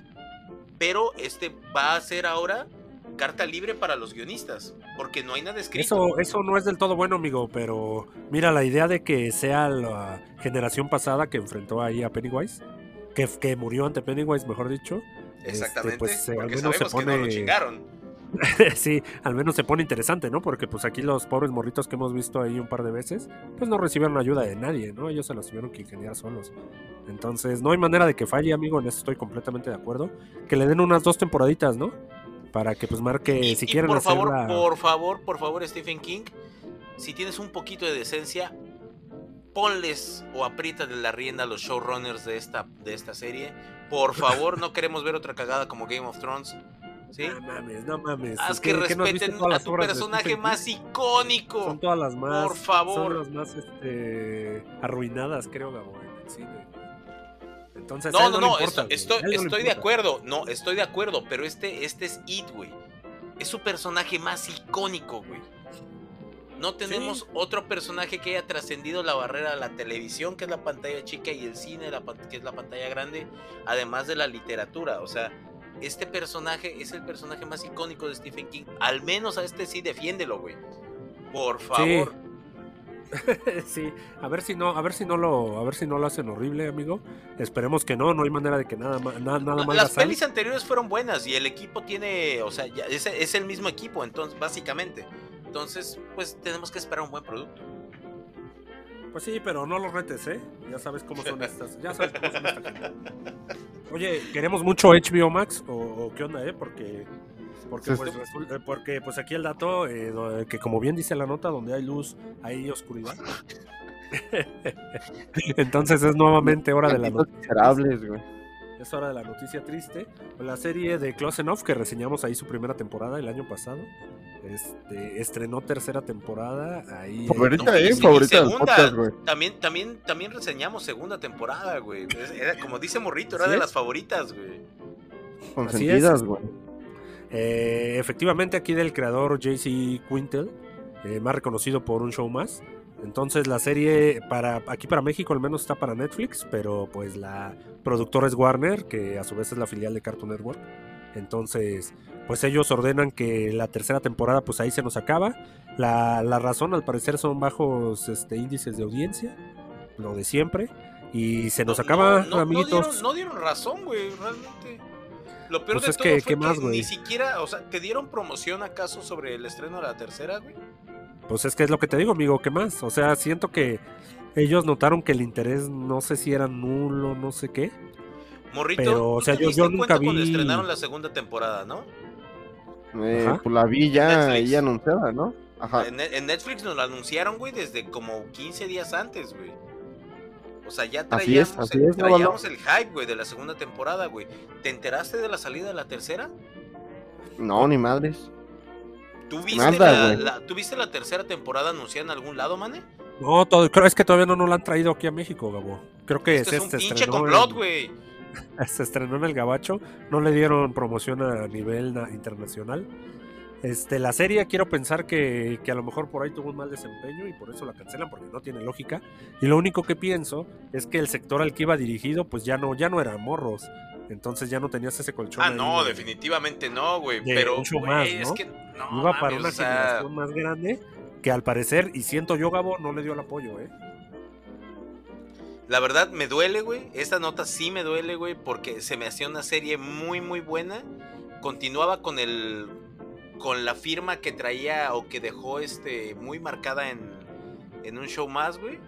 pero este va a ser ahora carta libre para los guionistas, porque no hay nada escrito. Eso, eso no es del todo bueno, amigo, pero mira, la idea de que sea la generación pasada que enfrentó ahí a Pennywise, que, que murió ante Pennywise, mejor dicho, este, Exactamente, pues, eh, al menos se sabemos que no lo pone- chingaron. [LAUGHS] sí, al menos se pone interesante, ¿no? Porque pues aquí los pobres morritos que hemos visto ahí un par de veces, pues no recibieron ayuda de nadie, ¿no? Ellos se los tuvieron que ingeniar solos. Entonces, no hay manera de que falle, amigo, en eso estoy completamente de acuerdo. Que le den unas dos temporaditas, ¿no? Para que pues marque, Y, si quieren por hacer favor, la- por favor, por favor, Stephen King, si tienes un poquito de decencia, ponles o apriétale la rienda a los showrunners de esta, de esta serie. Por favor, no queremos ver otra cagada como Game of Thrones. ¿Sí? No mames, no mames. Haz ¿Qué- que no respeten a tu de personaje más icónico. Son todas las más. Por favor. Son las más este, arruinadas, creo, Gabo, en el cine. Entonces, No, no, no, importa, estoy, de acuerdo. No, estoy de acuerdo, pero este, este es It, güey. Es su personaje más icónico, güey. No tenemos otro personaje que haya trascendido la barrera de la televisión, que es la pantalla chica, y el cine, la que es la pantalla grande, además de la literatura. O sea, este personaje es el personaje más icónico de Stephen King. Al menos a este sí defiéndelo, güey. Por favor. sí, [LAUGHS] a ver si no, a ver si no lo, a ver si no lo hacen horrible, amigo. Esperemos que no, no hay manera de que nada, ma- na- nada más Las pelis anteriores fueron buenas y el equipo tiene, o sea, ya es, es el mismo equipo, entonces, básicamente. Entonces, pues tenemos que esperar un buen producto. Pues sí, pero no los retes, ¿eh? Ya sabes cómo son estas, ya sabes cómo son esta gente. [LAUGHS] Oye, queremos mucho HBO Max o, o qué onda, ¿eh? Porque porque pues, sí. resul- eh, porque pues aquí el dato eh, do- que como bien dice la nota donde hay luz hay oscuridad. [LAUGHS] Entonces es nuevamente hora de la noticia. miserables, güey. Es hora de la noticia triste. La serie de Close Enough, que reseñamos ahí su primera temporada el año pasado. Este, estrenó tercera temporada. Ahí. Favorita, eh, favorita del segunda. podcast, güey. También, también, también reseñamos segunda temporada, güey. Era, como dice Morrito, era ¿Así de es? las favoritas, güey. Consentidas, güey. Eh, efectivamente, aquí del creador JC Quintel, eh, más reconocido por un show más. Entonces la serie para aquí para México al menos está para Netflix, pero pues la productora es Warner, que a su vez es la filial de Cartoon Network. Entonces, pues ellos ordenan que la tercera temporada pues ahí se nos acaba. La, la razón al parecer son bajos este, índices de audiencia, lo de siempre. Y se nos No- acaba, no, no- no amiguitos. dieron, no dieron razón, güey, realmente. Lo peor Pues de es todo que, fue ¿qué más, que güey? ni siquiera, o sea, ¿te dieron promoción acaso sobre el estreno de la tercera, güey? Pues es que es lo que te digo, amigo, ¿qué más? O sea, siento que ellos notaron que el interés, no sé si era nulo, no sé qué. Morrito, Pero, o sea, yo- yo nunca cuenta cuando vi- estrenaron la segunda temporada, ¿no? Eh, pues la vi ya ahí anunciada, ¿no? Ajá. En, en Netflix nos lo anunciaron, güey, desde como 15 días antes, güey. O sea, ya Así es, traíamos, así es, traíamos el hype, güey, de la segunda temporada, güey. ¿Te enteraste de la salida de la tercera? No, ni madres. ¿Tú viste, Nada, la, güey. la- ¿tú viste la tercera temporada anunciada en algún lado, mane? No, todo, creo es que todavía no nos la han traído aquí a México, Gabo. Creo que se, es un se pinche estrenó complot, en- güey. [LAUGHS] se estrenó en el Gabacho, no le dieron promoción a nivel na- internacional. Este, la serie quiero pensar que, que a lo mejor por ahí tuvo un mal desempeño y por eso la cancelan porque no tiene lógica. Y lo único que pienso es que el sector al que iba dirigido pues ya no, ya no eran morros. Entonces ya no tenías ese colchón. Ah, no, de- definitivamente no, güey. Pero, mucho más, es ¿no? que no. Iba para una o sea, generación más grande que al parecer, y siento yo, Gabo, no le dio el apoyo, ¿eh? La verdad me duele, güey. Esta nota sí me duele, güey, porque se me hacía una serie muy, muy buena. Continuaba con el. Con la firma que traía o que dejó este. muy marcada en. en un show más, güey.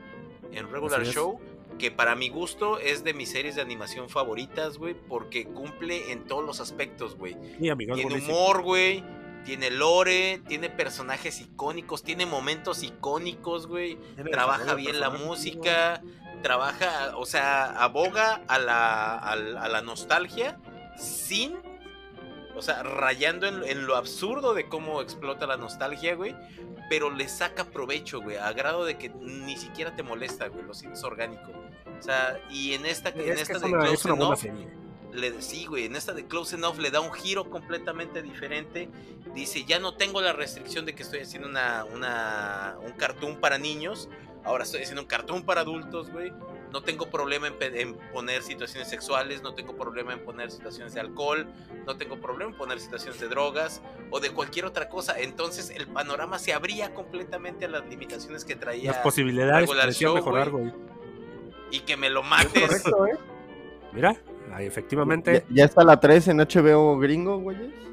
En regular show. Que para mi gusto es de mis series de animación favoritas, güey. Porque cumple en todos los aspectos, güey. Sí, Tiene humor, güey. Tiene lore, tiene personajes icónicos, tiene momentos icónicos, güey trabaja bien la música, trabaja, o sea, aboga a la, al- a la nostalgia sin, o sea, rayando en, en lo absurdo de cómo explota la nostalgia, güey, pero le saca provecho, güey, a grado de que ni siquiera te molesta, güey, lo sientes orgánico. O sea, y en esta, en esta es de una, Close Enough, le, sí, güey, en esta de Close Enough le da un giro completamente diferente. Dice, ya no tengo la restricción de que estoy haciendo una, una, un cartoon para niños. Ahora estoy haciendo un cartoon para adultos, güey. No tengo problema en, poner situaciones sexuales, no tengo problema en poner situaciones de alcohol, no tengo problema en poner situaciones de drogas o de cualquier otra cosa. Entonces el panorama se abría completamente a las limitaciones que traía Las posibilidades show, mejorar, güey. güey. y que me lo mates. Correcto, ¿eh? Mira, ahí efectivamente. Ya, ya está la 3 en HBO gringo, güeyes.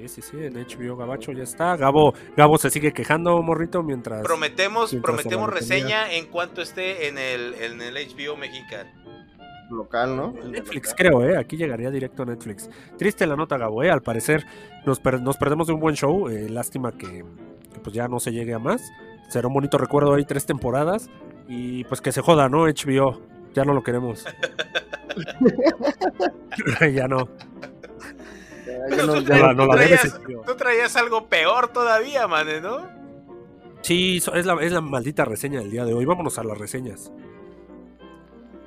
Sí, sí, sí, en HBO Gabacho ya está. Gabo, Gabo se sigue quejando, morrito, mientras. Prometemos, Mientras prometemos reseña en cuanto esté en el, en el HBO mexicano. Local, ¿no? Netflix, creo, ¿eh? Aquí llegaría directo a Netflix. Triste la nota, Gabo, ¿eh? Al parecer nos, per- nos perdemos de un buen show. eh, lástima que, que, pues ya no se llegue a más. Será un bonito recuerdo ahí, tres temporadas. Y pues que se joda, ¿no? HBO. Ya no lo queremos. [LAUGHS] [LAUGHS] ya no. Ya, ya no- Tú ya No la, no- no la debes, traías-. Tú traías algo peor todavía, mane, ¿no? Sí, es la, es la maldita reseña del día de hoy. Vámonos a las reseñas.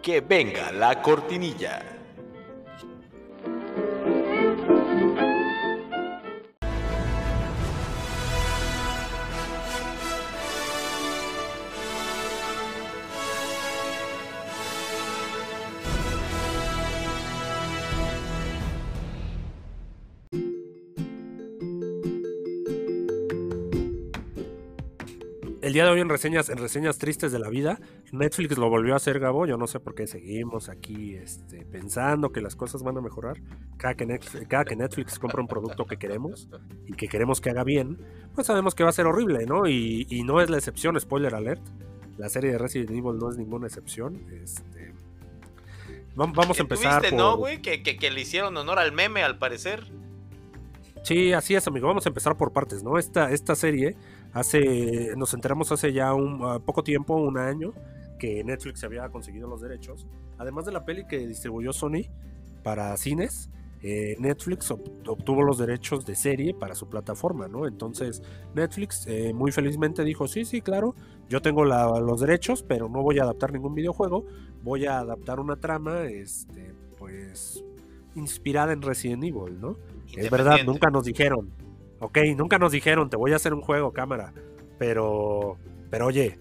Que venga la cortinilla. Día de hoy en reseñas, en reseñas tristes de la vida, Netflix lo volvió a hacer, Gabo. Yo no sé por qué seguimos aquí este, pensando que las cosas van a mejorar. Cada que, Netflix, cada que Netflix compra un producto que queremos y que queremos que haga bien, pues sabemos que va a ser horrible, ¿no? Y, y no es la excepción, spoiler alert. La serie de Resident Evil no es ninguna excepción. Este, vam- vamos a empezar tuviste, por... ¿no, güey? Que, que, que le hicieron honor al meme, al parecer. Sí, así es, amigo. Vamos a empezar por partes, ¿no? Esta, esta serie, hace, nos enteramos hace ya un ah, poco tiempo, un año, que Netflix había conseguido los derechos. Además de la peli que distribuyó Sony para cines, eh, Netflix ob- obtuvo los derechos de serie para su plataforma, ¿no? Entonces, Netflix eh, muy felizmente dijo, sí, sí, claro, yo tengo la- los derechos, pero no voy a adaptar ningún videojuego, voy a adaptar una trama, este, pues, inspirada en Resident Evil, ¿no? Es verdad, nunca nos dijeron. Ok, nunca nos dijeron, te voy a hacer un juego, cámara. Pero, pero oye,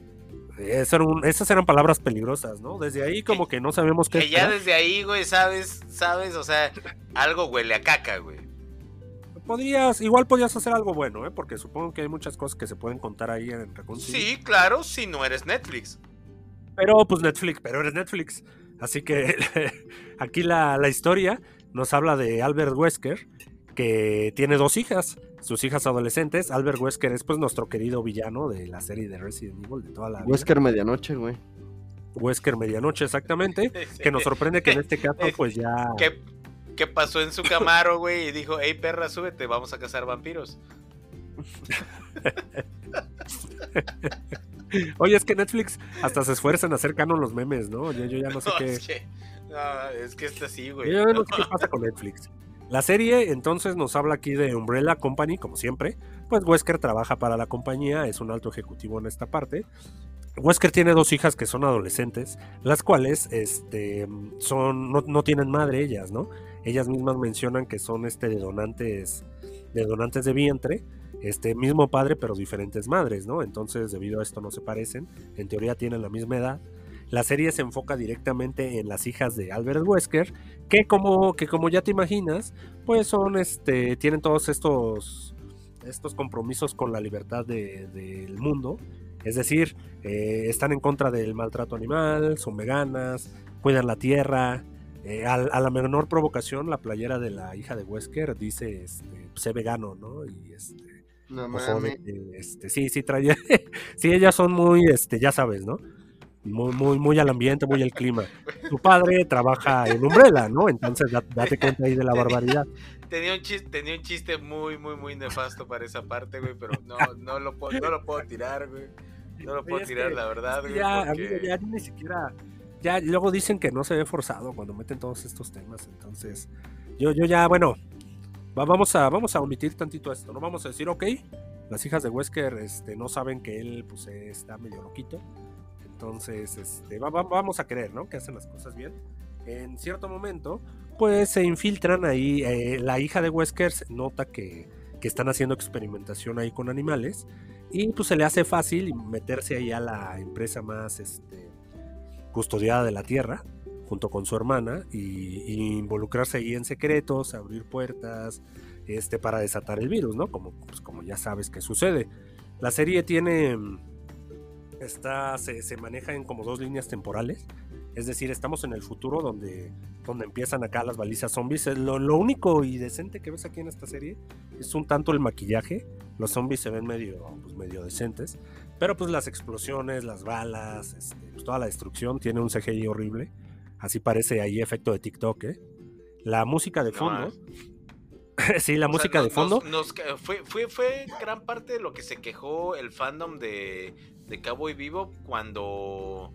esas eran palabras peligrosas, ¿no? Desde ahí como que no sabemos qué Que ya esperar. desde ahí, güey, sabes, sabes, o sea, algo huele a caca, güey. Podrías, igual podías hacer algo bueno, ¿eh? Porque supongo que hay muchas cosas que se pueden contar ahí en City. Sí, claro, si no eres Netflix. Pero pues Netflix, pero eres Netflix. Así que [LAUGHS] aquí la, la historia nos habla de Albert Wesker, que tiene dos hijas, sus hijas adolescentes. Albert Wesker es pues nuestro querido villano de la serie de Resident Evil de toda la vida. Wesker Medianoche, güey. Wesker Medianoche, exactamente. [LAUGHS] Que nos sorprende que en este caso [LAUGHS] pues ya... ¿Qué, qué pasó en su camaro, güey? Y dijo, hey perra, súbete, vamos a cazar vampiros. [LAUGHS] Oye, es que Netflix hasta se esfuerza en hacer canon los memes, ¿no? Yo, yo ya no sé No, qué... es que, no, es que está así, güey. Yo no sé qué pasa con Netflix. La serie entonces nos habla aquí de Umbrella Company, como siempre. Pues Wesker trabaja para la compañía, es un alto ejecutivo en esta parte. Wesker tiene dos hijas que son adolescentes, las cuales este, son, no, no tienen madre ellas, ¿no? Ellas mismas mencionan que son este, de donantes de donantes de vientre este mismo padre pero diferentes madres, ¿no? Entonces debido a esto no se parecen, en teoría tienen la misma edad. La serie se enfoca directamente en las hijas de Albert Wesker, que como, que como ya te imaginas, pues son, este, tienen todos estos, estos compromisos con la libertad del mundo. Es decir, eh, están en contra del maltrato animal, son veganas, cuidan la tierra, eh, a, la menor provocación, la playera de la hija de Wesker dice, este, sé vegano, ¿no? Y este, No de mames. este, sí, sí, trae, [LAUGHS] sí, ellas son muy, este, ya sabes, ¿no? Muy, muy, muy al ambiente, muy al clima. Tu padre trabaja en Umbrella, ¿no? Entonces da- date cuenta ahí de la barbaridad. Tenía un chiste, tenía un chiste muy, muy, muy nefasto para esa parte, güey, pero no, no lo puedo, no lo puedo tirar, güey. No lo puedo tirar, que- la verdad, güey. ya, porque- amigo, ya ni siquiera. Ya luego dicen que no se ve forzado cuando meten todos estos temas. Entonces, yo, yo ya, bueno, va- vamos a, vamos a omitir tantito esto. No vamos a decir, ok, las hijas de Wesker este, no saben que él pues, está medio loquito. Entonces, este, va- va- vamos a creer, ¿no? Que hacen las cosas bien. En cierto momento, pues se infiltran ahí. eh, la hija de Wesker nota que, que están haciendo experimentación ahí con animales. Y pues se le hace fácil meterse ahí a la empresa más este, custodiada de la Tierra, junto con su hermana, y, y involucrarse ahí en secretos, abrir puertas, este, para desatar el virus, ¿no? Como, pues, como ya sabes que sucede. La serie tiene. Está, se, se maneja en como dos líneas temporales. Es decir, estamos en el futuro donde, donde empiezan acá las balizas zombies. Lo, lo único y decente que ves aquí en esta serie es un tanto el maquillaje. Los zombies se ven medio, pues, medio decentes. Pero pues las explosiones, las balas, este, pues, toda la destrucción tiene un CGI horrible. Así parece ahí efecto de TikTok, ¿eh? La música de fondo. [LAUGHS] sí, la O sea, música nos- de fondo. nos- nos ca- fue, fue, fue gran parte de lo que se quejó el fandom de, de Cowboy Vivo cuando,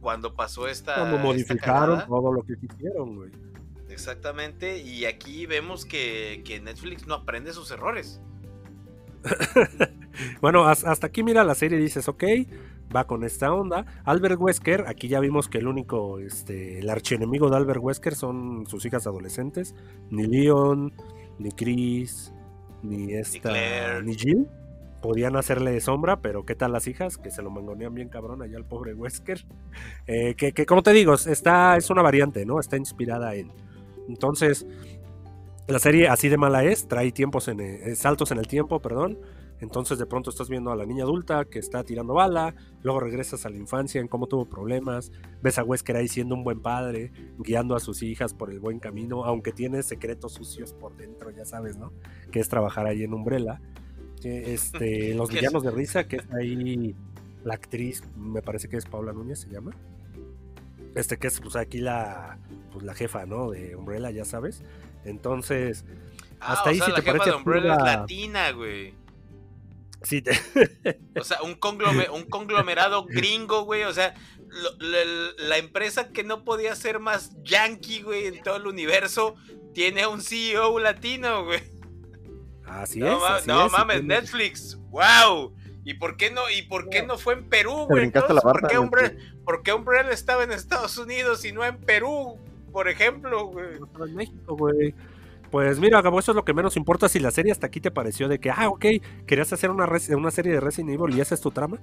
cuando pasó esta. Cuando modificaron todo lo que quisieron, güey. Exactamente, y aquí vemos que, que Netflix no aprende sus errores. [LAUGHS] Bueno, has- hasta aquí mira la serie y dices, ok, va con esta onda. Albert Wesker, aquí ya vimos que el único, este, el archienemigo de Albert Wesker son sus hijas adolescentes. Ni Leon, ni Chris, ni esta, Claire. ni Jill. Podían hacerle sombra, pero ¿qué tal las hijas? Que se lo mangonean bien cabrón allá al pobre Wesker. [LAUGHS] Eh, que, que, como te digo, está, es una variante, ¿no? Está inspirada en... Entonces, la serie así de mala es, trae tiempos en, eh, saltos en el tiempo, perdón. Entonces de pronto estás viendo a la niña adulta que está tirando bala, luego regresas a la infancia en cómo tuvo problemas, ves a Wesker ahí siendo un buen padre, guiando a sus hijas por el buen camino, aunque tiene secretos sucios por dentro, ya sabes, ¿no? Que es trabajar ahí en Umbrella. Este, [LAUGHS] los villanos de risa, que es ahí la actriz, me parece que es Paula Núñez, se llama. Este que es pues aquí la, pues, la jefa, ¿no? De Umbrella, ya sabes. Entonces, Ah, Hasta o ahí sea, la te jefa parece de Umbrella es latina, güey. Sí, te- O sea, un, conglome- un conglomerado [LAUGHS] gringo, güey. O sea, lo- la, la empresa que no podía ser más yankee, güey, en todo el universo, tiene un CEO latino, güey. así No, es. ma- así no es, mames, tiene- Netflix. ¡Wow! ¿Y por qué no, y por qué no fue en Perú, güey? Entonces, la ¿por, qué. Umbrella, ¿Por qué Umbrella estaba en Estados Unidos y no en Perú, por ejemplo, güey? no estaba en México, güey. Pues mira, Gabo, eso es lo que menos importa si la serie hasta aquí te pareció de que, ah, ok, querías hacer una, serie de Resident Evil y esa es tu trama.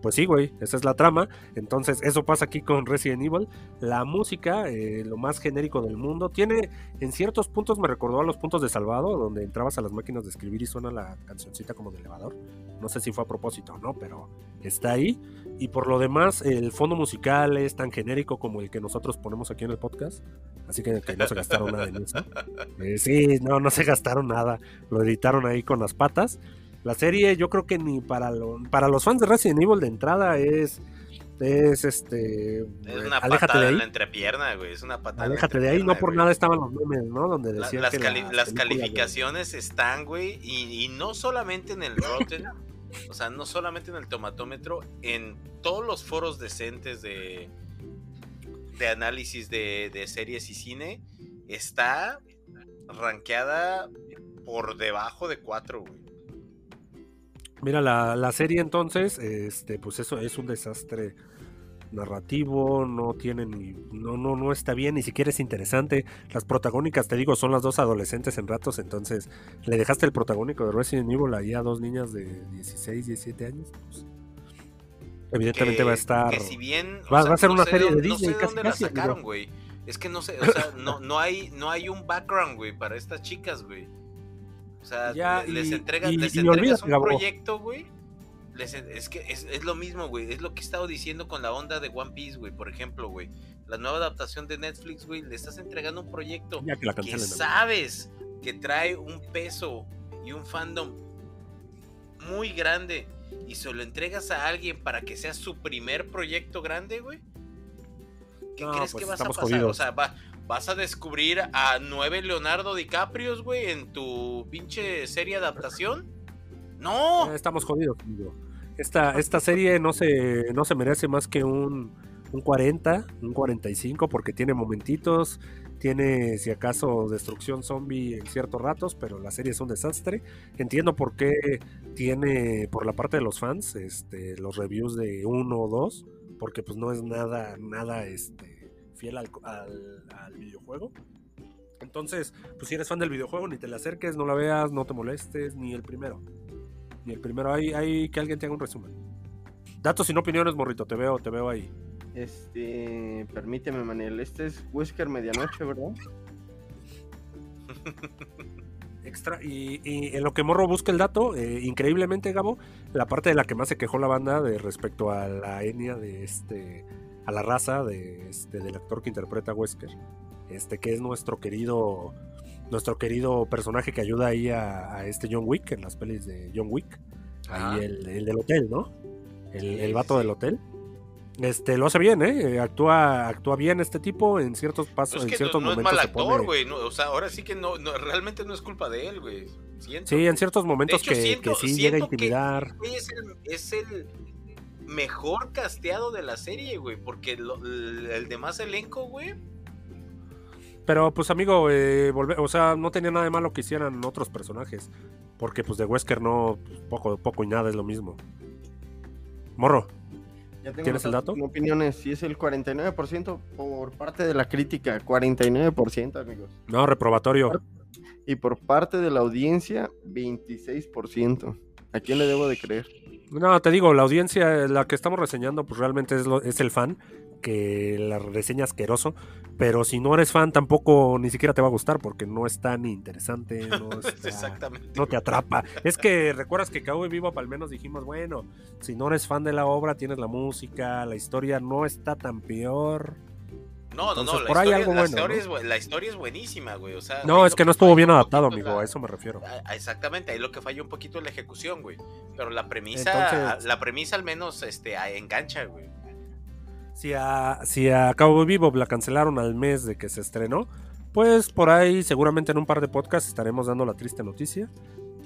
Pues sí, güey, esa es la trama. Entonces, eso pasa aquí con Resident Evil. La música, eh, lo más genérico del mundo, tiene, en ciertos puntos me recordó a los puntos de Salvado, donde entrabas a las máquinas de escribir y suena la cancioncita como de elevador. No sé si fue a propósito o no, pero está ahí. Y por lo demás, el fondo musical es tan genérico como el que nosotros ponemos aquí en el podcast. Así que, que no se gastaron nada en eso. [LAUGHS] Eh, sí, no, no se gastaron nada. Lo editaron ahí con las patas. La serie, yo creo que ni para, lo- para los fans de Resident Evil de entrada es. Es este. Es una aléjate patada de en ahí. la entrepierna, güey. Es una patada. en Aléjate de ahí. No por güey. nada estaban los memes, ¿no? Donde La- decían las, que cali- las las películas de- calificaciones están, güey, y, y no solamente en el [LAUGHS] Rotten, o sea, no solamente en el tomatómetro, en todos los foros decentes de, de análisis de, de series y cine, está rankeada por debajo de 4, güey. Mira, la, la serie entonces, este, pues eso es un desastre narrativo, no tiene ni, no, no, no está bien, ni siquiera es interesante. Las protagónicas, te digo, son las dos adolescentes en ratos, entonces le dejaste el protagónico de Resident Evil ahí a dos niñas de 16, 17 años. pues, evidentemente que- va a estar. que si bien, va- sea, va a ser no una serie de no Disney, sé casi, dónde la casi, amigo. sacaron, güey. Es que no sé, o sea, no, no hay, no hay un background, güey, para estas chicas, güey. O sea, Ya, le- les y- entregas, y- les y entregas un proyecto, güey. Les- es que es, es lo mismo, güey. Es lo que he estado diciendo con la onda de One Piece, güey. Por ejemplo, güey. La nueva adaptación de Netflix, güey. Le estás entregando un proyecto Ya que la sabes que trae un peso y un fandom muy grande y se lo entregas a alguien para que sea su primer proyecto grande, güey. ¿Qué No, crees pues que vas a pasar? O sea, va- vas a descubrir a nueve Leonardo DiCaprios, güey, en tu pinche serie adaptación. No, Estamos jodidos, amigo. Esta, esta serie no se, no se merece más que un, un 40, un 45, porque tiene momentitos, tiene si acaso destrucción zombie en ciertos ratos, pero la serie es un desastre. Entiendo por qué tiene, por la parte de los fans, este, los reviews de uno o dos, porque pues no es nada, nada este, fiel al, al- al videojuego. Entonces, pues si eres fan del videojuego, ni te le acerques, no la veas, no te molestes, ni el primero. Ni el primero, hay, hay que alguien te haga un resumen. Datos y no opiniones, morrito, te veo, te veo ahí. Este, permíteme, Manel. Este es Whisker Medianoche, ¿verdad? [LAUGHS] Extra, y, y en lo que Morro busca el dato, eh, increíblemente, Gabo, la parte de la que más se quejó la banda de respecto a la etnia de este, a la raza de este, del actor que interpreta a Wesker, este, que es nuestro querido, nuestro querido personaje que ayuda ahí a, a este John Wick en las pelis de John Wick, ahí el, el del hotel, ¿no? El, el vato sí. del hotel. Este, lo hace bien, ¿eh? Actúa, actúa bien este tipo en ciertos pasos, es en que no, ciertos no es momentos mal actor, güey. no, o sea, ahora sí que no, no, realmente no es culpa de él, güey. Sí, en ciertos momentos hecho, que, siento- que sí llega a intimidar. Es el, es el mejor casteado de la serie, güey. Porque lo- el, el demás elenco, güey. Pero pues amigo, eh, volve- o sea, no tenía nada de malo que hicieran otros personajes. Porque pues de Wesker no, pues, poco, poco y nada es lo mismo. Morro, Ya tengo ¿Tienes el dato? Opiniones, sí es el 49% por parte de la crítica, 49%, amigos. no, reprobatorio. Y por parte de la audiencia, 26%. ¿A quién le debo de creer? No, te digo, la audiencia, la que estamos reseñando, pues realmente es, lo- es el fan, que la reseña asqueroso. Pero si no eres fan, tampoco ni siquiera te va a gustar, porque no es tan interesante, [LAUGHS] no, está- Exactamente. no te atrapa. Es que recuerdas que Cowboy Vivo al menos dijimos, bueno, si no eres fan de la obra, tienes la música, la historia no está tan peor. No, no, no. Por ahí historia, algo la, bueno, historia ¿no? es, la historia es buenísima, güey. O sea, No, es que no estuvo bien adaptado, amigo, la- a eso me refiero. Ah, Exactamente, ahí lo que falla un poquito es la ejecución, güey. Pero la premisa, Entonces- la premisa al menos este, engancha, güey. Si a, si a Cowboy Vivo la cancelaron al mes de que se estrenó, pues por ahí seguramente en un par de podcasts estaremos dando la triste noticia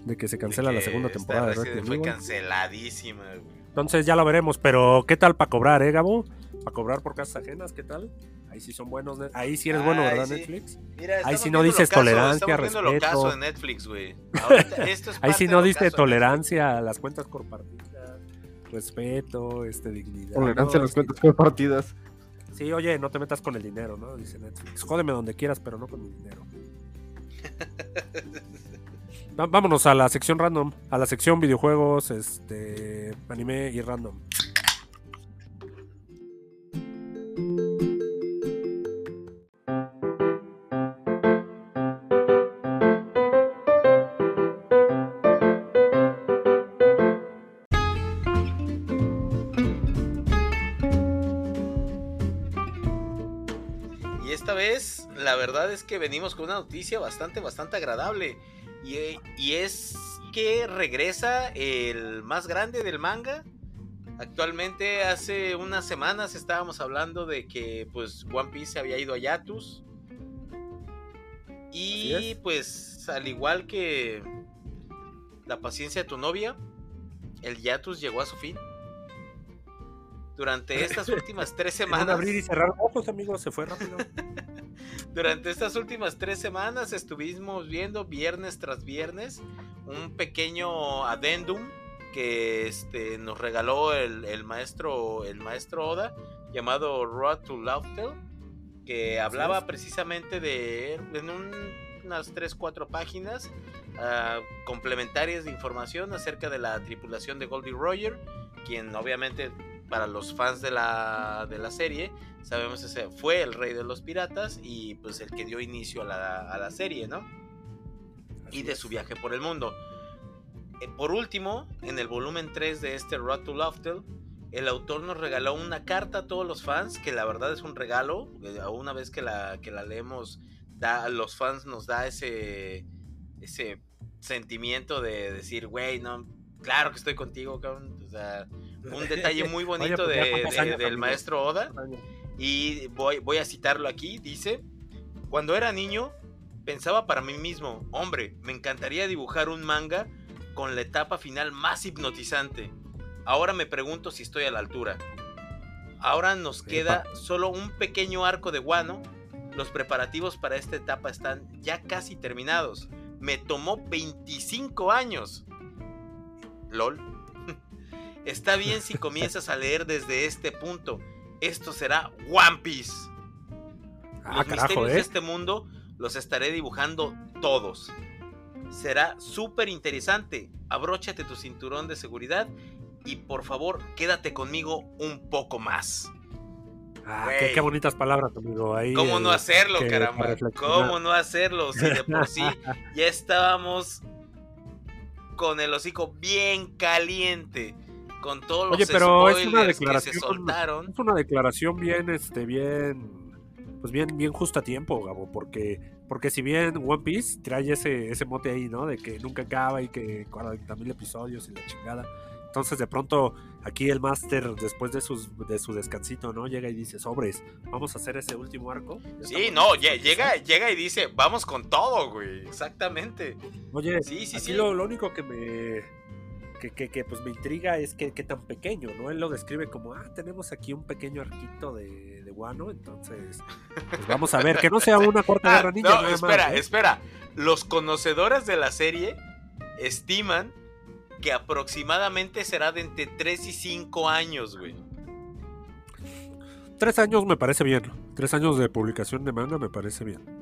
de que se cancela la segunda temporada de Fue canceladísima, güey. Entonces ya lo veremos, pero ¿qué tal para cobrar, eh, Gabo? Para cobrar por casas ajenas, ¿qué tal? Ahí sí son buenos, ahí sí eres bueno, ¿verdad, sí. Netflix? Mira, Ahí sí no dices el ocaso, tolerancia, respeto. ocaso de Netflix, güey. Ahorita, esto es [LAUGHS] Ahí sí no de tolerancia a las cuentas compartidas, respeto, este, dignidad. Tolerancia No, a las es que- cuentas compartidas. Sí, oye, no te metas con el dinero, ¿no? Dice Netflix. Jódeme donde quieras, pero no con mi dinero. [LAUGHS] Vámonos a la sección random, a la sección videojuegos, este, anime y random. Que venimos con una noticia bastante, bastante agradable. Y, eh, y es que regresa el más grande del manga. Actualmente, hace unas semanas estábamos hablando de que pues One Piece se había ido a Yatus. Y pues, al igual que la paciencia de tu novia, el Yatus llegó a su fin. Durante [LAUGHS] estas últimas tres semanas. abrir y cerrar ojos, amigos, se fue rápido. [LAUGHS] Durante estas últimas tres semanas estuvimos viendo viernes tras viernes un pequeño adendum que este, nos regaló el, el maestro el maestro Oda llamado Road to Laughter que hablaba precisamente de en un- unas 3 4 páginas ah, complementarias de información acerca de la tripulación de Goldie Roger quien obviamente para los fans de la, de la serie sabemos ese fue el rey de los piratas y pues el que dio inicio a la, a la serie no y de es. su viaje por el mundo. Eh, Por último, en el volumen 3 de este Road to Laughter, el autor nos regaló una carta a todos los fans, que la verdad es un regalo. eh, Una vez que la, que la leemos, da, los fans nos da ese, ese sentimiento de decir, güey, no, claro que estoy contigo, cabrón. O sea, un detalle muy bonito pues de- de- del maestro Oda. Y voy, voy a citarlo aquí, dice, cuando era niño pensaba para mí mismo, hombre, me encantaría dibujar un manga con la etapa final más hipnotizante. Ahora me pregunto si estoy a la altura. Ahora nos queda solo un pequeño arco de guano. Los preparativos para esta etapa están ya casi terminados. Me tomó 25 años. LOL. Está bien si comienzas a leer desde este punto. Esto será One Piece. Ah, Los carajo, misterios de ¿eh? este mundo los estaré dibujando todos. Será súper interesante. Abróchate tu cinturón de seguridad y por favor quédate conmigo un poco más. Ah, qué, qué bonitas palabras, amigo. Ahí, ¿Cómo no hacerlo, que caramba? ¿Cómo no hacerlo? Si de por sí [LAUGHS] ya estábamos con el hocico bien caliente. Con todos los Oye, pero es una spoilers que se declaración. soltaron. Es una declaración bien, este, bien, pues bien, bien justa a tiempo, Gabo, porque, porque si bien One Piece trae ese, ese mote ahí, ¿no? De que nunca acaba y que 40 mil episodios y la chingada. Entonces de pronto aquí el máster después de sus de su descansito, ¿no? Llega y dice, sobres, vamos a hacer ese último arco. Sí, no, llega, llega y dice, vamos con todo, güey. Exactamente. Oye, Sí, sí, sí. Lo, lo único que me que, que, que, pues me intriga es que, que tan pequeño, ¿no? Él lo describe como, ah, tenemos aquí un pequeño arquito de, de guano, entonces pues vamos a ver, que no sea [LAUGHS] una corta Ah, guerra ninja. no, más, espera, ¿eh? espera. Los conocedores de la serie estiman que aproximadamente será de entre 3 y 5 años, güey. Tres años me parece bien. Tres años de publicación de manga me parece bien.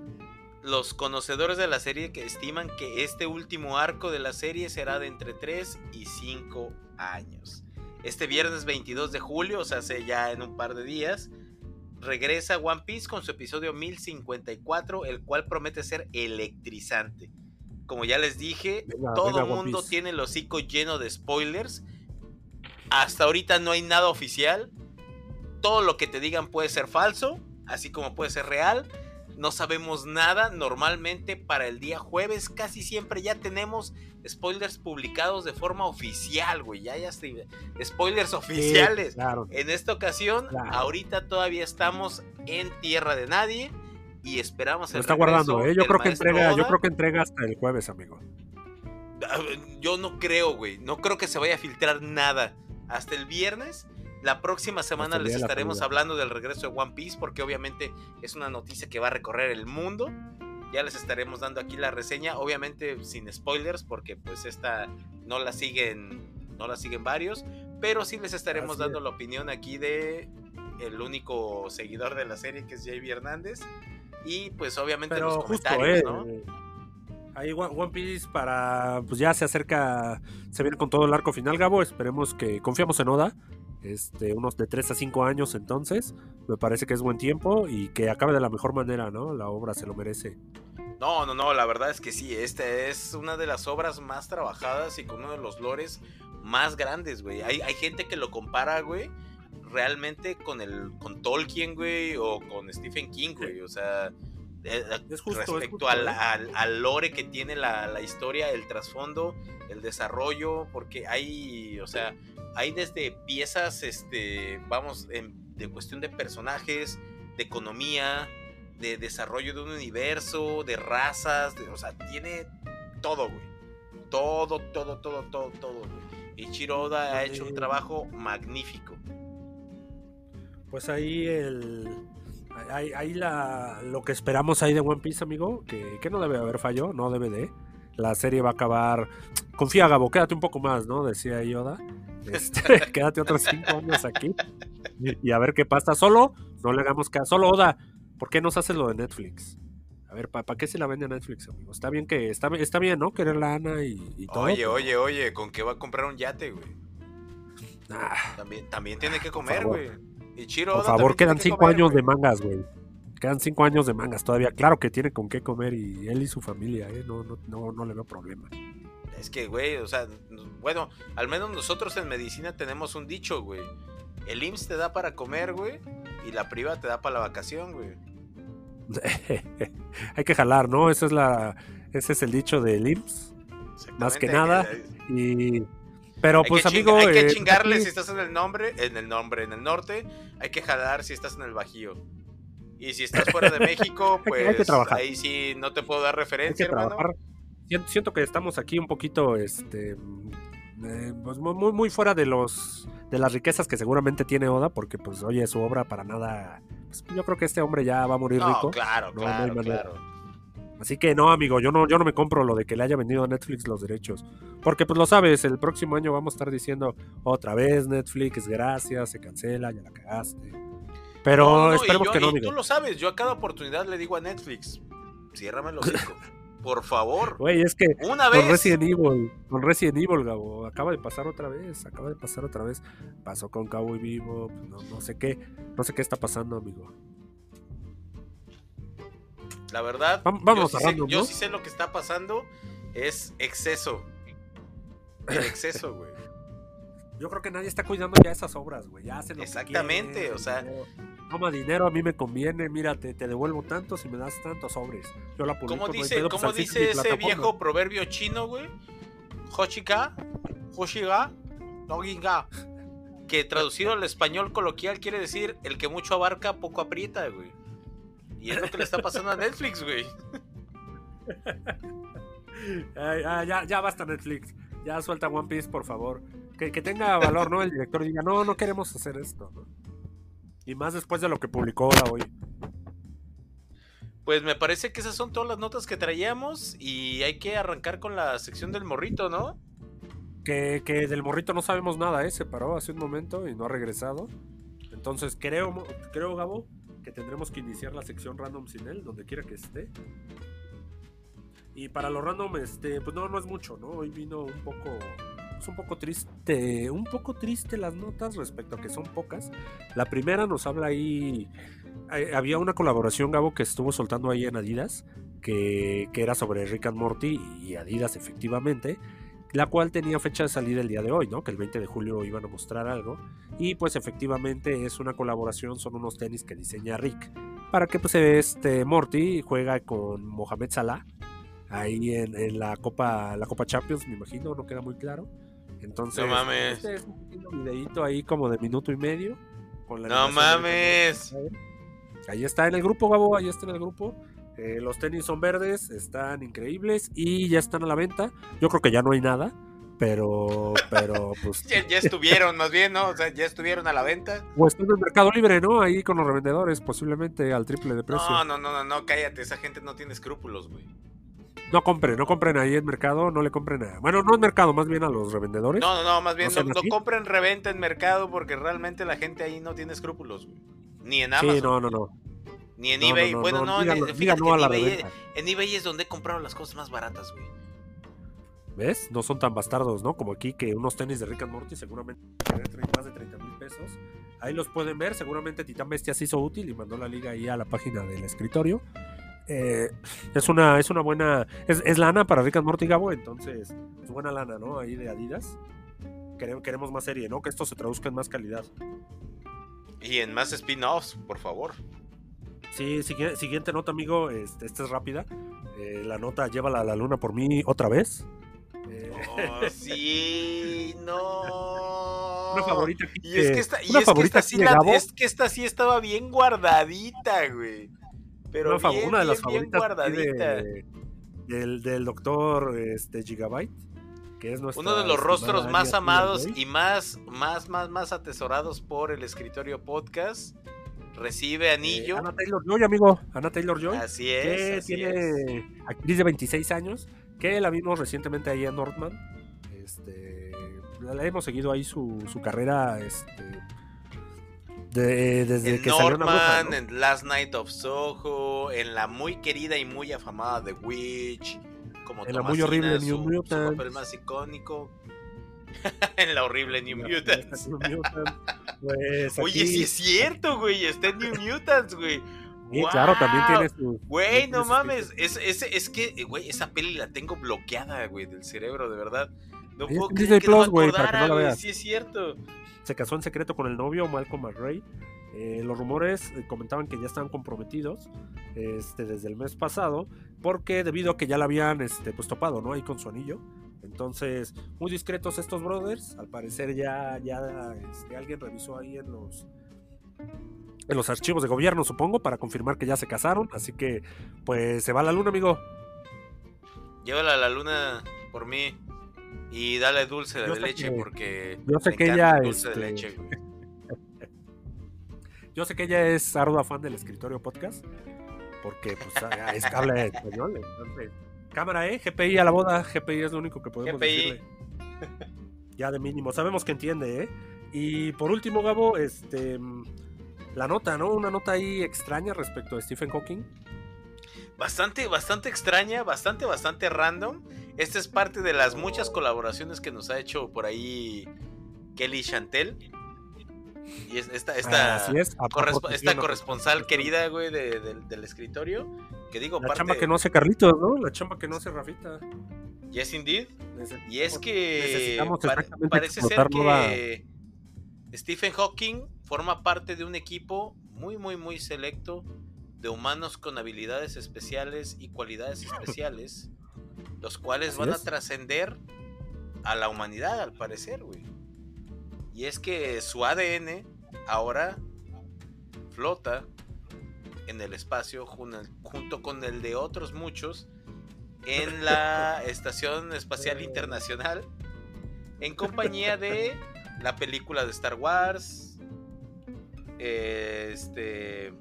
Los conocedores de la serie que estiman que este último arco de la serie será de entre 3 y 5 años. Este viernes 22 de julio, o sea, hace ya en un par de días, regresa One Piece con su episodio 1054, el cual promete ser electrizante. Como ya les dije, Venga, todo el mundo tiene el hocico lleno de spoilers. Hasta ahorita no hay nada oficial. Todo lo que te digan puede ser falso, así como puede ser real. No sabemos nada. Normalmente para el día jueves casi siempre ya tenemos spoilers publicados de forma oficial, güey. Ya, ya. Spoilers oficiales. Sí, claro. En esta ocasión, Claro. ahorita todavía estamos en tierra de nadie y esperamos Lo el está guardando, ¿eh? Yo creo que entrega, yo creo que entrega hasta el jueves, amigo. Ah, Yo no creo, güey. No creo que se vaya a filtrar nada. Hasta el viernes. La próxima semana les estaremos hablando del regreso de One Piece porque obviamente es una noticia que va a recorrer el mundo. Ya les estaremos dando aquí la reseña, obviamente sin spoilers porque pues esta no la siguen no la siguen varios, pero sí les estaremos Así dando es. la opinión aquí de el único seguidor de la serie que es JB Hernández y pues obviamente Pero los justo, comentarios, ¿eh? ¿no? Ahí One One Piece para. Pues ya se acerca. Se viene con todo el arco final, Gabo. Esperemos que. Confiamos en Oda. Este, unos de 3 a 5 años entonces. Me parece que es buen tiempo y que acabe de la mejor manera, ¿no? La obra se lo merece. No, no, no, la verdad es que sí, esta es una de las obras más trabajadas y con uno de los lores más grandes, güey. Hay, hay gente que lo compara, güey, realmente con el con Tolkien, güey, o con Stephen King, güey. O sea, eh, Es justo, es respecto ¿eh? al- al lore que tiene la, la historia, el trasfondo, el desarrollo, porque hay, o sea, hay desde piezas, este, vamos, en- de cuestión de personajes, de economía, de desarrollo de un universo, de razas, de- o sea, tiene todo, güey. Todo, todo, todo, todo, todo, güey. Y Chiroda ha hecho un trabajo magnífico. Pues ahí el. Ahí, ahí la, lo que esperamos ahí de One Piece, amigo, que, que no debe haber fallo, no debe de. la serie va a acabar. Confía, Gabo, quédate un poco más, ¿no? Decía Yoda. [LAUGHS] Este, quédate otros cinco años aquí y a ver qué pasa. Solo, no le hagamos caso. Solo, Oda, ¿por qué nos haces lo de Netflix? A ver, ¿para qué se la vende a Netflix, amigo? Está bien que está, está bien, ¿no? Querer la Ana y, y todo. Oye, pero- oye, oye, ¿con qué va a comprar un yate, güey? Ah, También, también tiene que comer, güey. Y Chiro por Oda favor, quedan que cinco comer, años de mangas, güey. Quedan cinco años de mangas todavía. Claro que tiene con qué comer y él y su familia, ¿eh? No, no, no, no le veo problema. Es que, güey, o sea, bueno, al menos nosotros en medicina tenemos un dicho, güey. El IMSS te da para comer, güey, y la priva te da para la vacación, güey. [LAUGHS] Hay que jalar, ¿no? Esa es la, ese es el dicho del IMSS. Más que nada, Y, pero hay pues amigo, hay que eh, chingarle aquí- si estás en el nombre, en el nombre, en el norte, hay que jalar si estás en el bajío. Y si estás fuera de [LAUGHS] México, que- hay que pues trabajar. ahí sí no te puedo dar referencia, hermano. Siento, siento que estamos aquí un poquito, este, eh, pues muy, muy- fuera de los, de las riquezas que seguramente tiene Oda, porque pues oye, su obra para nada, pues, yo creo que este hombre ya va a morir No, rico. claro, No, claro. Así que no, amigo, yo no, yo no me compro lo de que le haya vendido a Netflix los derechos. Porque pues lo sabes, el próximo año vamos a estar diciendo otra vez Netflix, gracias, se cancela, ya la cagaste. Pero esperemos yo- que no, y amigo. Tú lo sabes, yo a cada oportunidad le digo a Netflix, ciérrame hocico, [LAUGHS] por favor, Güey, es que una con vez. Resident Evil, con Resident Evil, Gabo, acaba de pasar otra vez, acaba de pasar otra vez. Pasó con Cowboy Vivo, pues, no, no sé qué, no sé qué está pasando, amigo. La verdad, Vam- vamos yo, sí sé, yo sí sé lo que está pasando, es exceso. El exceso, güey. [LAUGHS] Yo creo que nadie está cuidando ya esas obras, güey. Ya hacen lo que Exactamente, quieren, o sea-. Toma dinero, a mí me conviene, mira, te, te devuelvo tanto si me das tantos sobres. Yo la publico, ¿Cómo no dice, pedo, pues, cómo dice ese viejo proverbio chino, güey? Hoshika, Hoshiga, Noginga. Que traducido al español coloquial quiere decir el que mucho abarca, poco aprieta, güey. Y es lo que le está pasando a Netflix, güey. [LAUGHS] Ay, ah, ya, ya basta Netflix. Ya suelta One Piece, por favor. Que, que tenga valor, ¿no? El director diga, no, no queremos hacer esto, ¿no? Y más después de lo que publicó ahora hoy. Pues me parece que esas son todas las notas que traíamos y hay que arrancar con la sección del morrito, ¿no? Que, que del morrito no sabemos nada, ¿eh? Se paró hace un momento y no ha regresado. Entonces creo, creo Gabo, que tendremos que iniciar la sección random sin él, donde quiera que esté. Y para lo random, este, pues no, no es mucho, ¿no? Hoy vino un poco, es un poco triste, un poco triste las notas respecto a que son pocas. La primera nos habla ahí, eh, había una colaboración, Gabo, que estuvo soltando ahí en Adidas, que, que era sobre Rick and Morty y Adidas, efectivamente la cual tenía fecha de salida el día de hoy, ¿no? Que el 20 de julio iban a mostrar algo. Y pues efectivamente es una colaboración, son unos tenis que diseña Rick. Para que pues este Morty juega con Mohamed Salah. Ahí en, en la Copa la Copa Champions, me imagino, no queda muy claro. Entonces, No mames. este es un videíto ahí como de minuto y medio. Con la No de mames. Ahí está en el grupo, Gabo, ahí está en el grupo. Eh, los tenis son verdes, están increíbles y ya están a la venta. Yo creo que ya no hay nada, pero, [LAUGHS] pero pues. Ya, ya estuvieron, más bien, ¿no? O sea, ya estuvieron a la venta. O están en el Mercado Libre, ¿no? Ahí con los revendedores, posiblemente al triple de precio. No, no, no, no, no, cállate, esa gente no tiene escrúpulos, güey. Compren, no compren ahí en Mercado, no le compren a. Bueno, no en Mercado, más bien a los revendedores. No, no, no, más bien ¿No no, no compren reventa en mercado porque realmente la gente ahí no tiene escrúpulos, güey. Ni en Amazon, sí, no, no, no. ni en No, no, eBay. no, bueno, no, en- no en, eBay, reventa. en eBay es donde he comprado las cosas más baratas, güey. ¿Ves? No son tan bastardos, ¿no? Como aquí que unos tenis de Rick and Morty seguramente más de 30 mil pesos. Ahí los pueden ver. Seguramente Titán Bestia se hizo útil y mandó la liga ahí a la página del escritorio. Eh, es una es una buena es, es lana para Rick and Morty Gabo entonces es buena lana no ahí de Adidas. Quere- queremos más serie no que esto se traduzca en más calidad. Y en más spin-offs, por favor. sí siguiente nota amigo este, esta es rápida. Eh, la nota llévala a la luna por mí otra vez. Eh, Oh, sí, [LAUGHS] no. una favorita aquí Y es que esta, y una es que esta sí la- es que esta sí estaba bien guardadita, güey. Pero una, bien, una de las bien, favoritas de- del, del doctor este, Gigabyte, que es Uno de los rostros más amados y más, más, más, más atesorados por el escritorio podcast. Recibe anillo. Eh, Ana Taylor Joy, amigo. Ana Taylor Joy, así que es. así tiene es. actriz de 26 años, que la vimos recientemente ahí en Northman. Este, la hemos seguido ahí su, su carrera este, de- desde En que salió una bruja, Norman, ¿no? en Last Night of Soho, en la muy querida y muy afamada The Witch, como En la muy horrible New su, su Mutants. papel más icónico. [LAUGHS] en la horrible New Mutants. New Mutants. Pues [LAUGHS] Oye, aquí- sí es cierto, güey, está en New Mutants, güey. Sí, claro, también tiene su. Güey, no mames, es, es, es que, eh, güey, esa peli la tengo bloqueada, güey, del cerebro, de verdad. No puedo creer Disney que Plus, güey, para que no la veas. sí es cierto. se casó en secreto con el novio Malcolm McRae. Eh, los rumores eh, comentaban que ya estaban comprometidos este, desde el mes pasado, porque debido a que ya la habían este, pues, topado, ¿no? Ahí con su anillo. Entonces, muy discretos estos brothers. Al parecer ya, ya este, alguien revisó ahí en los en los archivos de gobierno, supongo, para confirmar que ya se casaron. Así que, pues, se va a la luna, amigo. Llévala a la luna por mí y dale dulce de leche que- porque yo sé que ella, el dulce de este, leche, güey. [LAUGHS] Yo sé que ella es ardua fan del escritorio podcast, porque pues, [LAUGHS] ah, es habla español. Entonces, cámara, ¿eh? GPI a la boda. GPI es lo único que podemos GPI. decirle. Ya de mínimo. Sabemos que entiende, ¿eh? Y por último, Gabo, este. La nota, ¿no? Una nota ahí extraña respecto a Stephen Hawking. Bastante, bastante extraña, bastante, bastante random. Esta es parte de las muchas colaboraciones que nos ha hecho por ahí Kelly Chantel. Y es- esta, esta, Así es. a corresp- proporción, esta corresponsal querida, güey, de- del- del escritorio. Que digo, La parte. chamba que no hace Carlitos, ¿no? La chamba que no hace Rafita. Yes, indeed. Y es que pare- parece ser que Stephen Hawking forma parte de un equipo muy, muy, muy selecto de humanos con habilidades especiales y cualidades [LAUGHS] especiales, los cuales Así van a trascender a la humanidad, al parecer, güey. Y es que su ADN ahora flota en el espacio jun- junto con el de otros muchos en la [LAUGHS] Estación Espacial Internacional en compañía de la película de Star Wars, eh, este,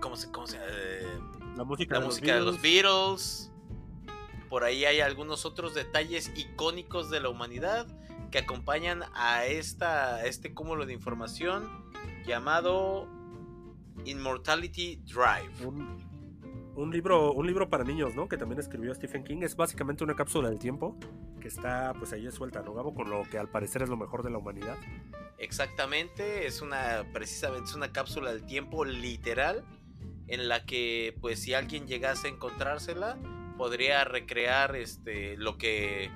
¿cómo se, cómo se, eh, La música, la de, música de los Beatles. Por ahí hay algunos otros detalles icónicos de la humanidad que acompañan a esta, a este cúmulo de información llamado Immortality Drive. un, un libro un libro para niños, ¿no? Que también escribió Stephen King. Es básicamente una cápsula del tiempo que está pues ahí suelta, ¿no, Gabo? Con lo que al parecer es lo mejor de la humanidad. Exactamente, es una precisamente es una cápsula del tiempo literal en la que pues si alguien llegase a encontrársela podría recrear este lo que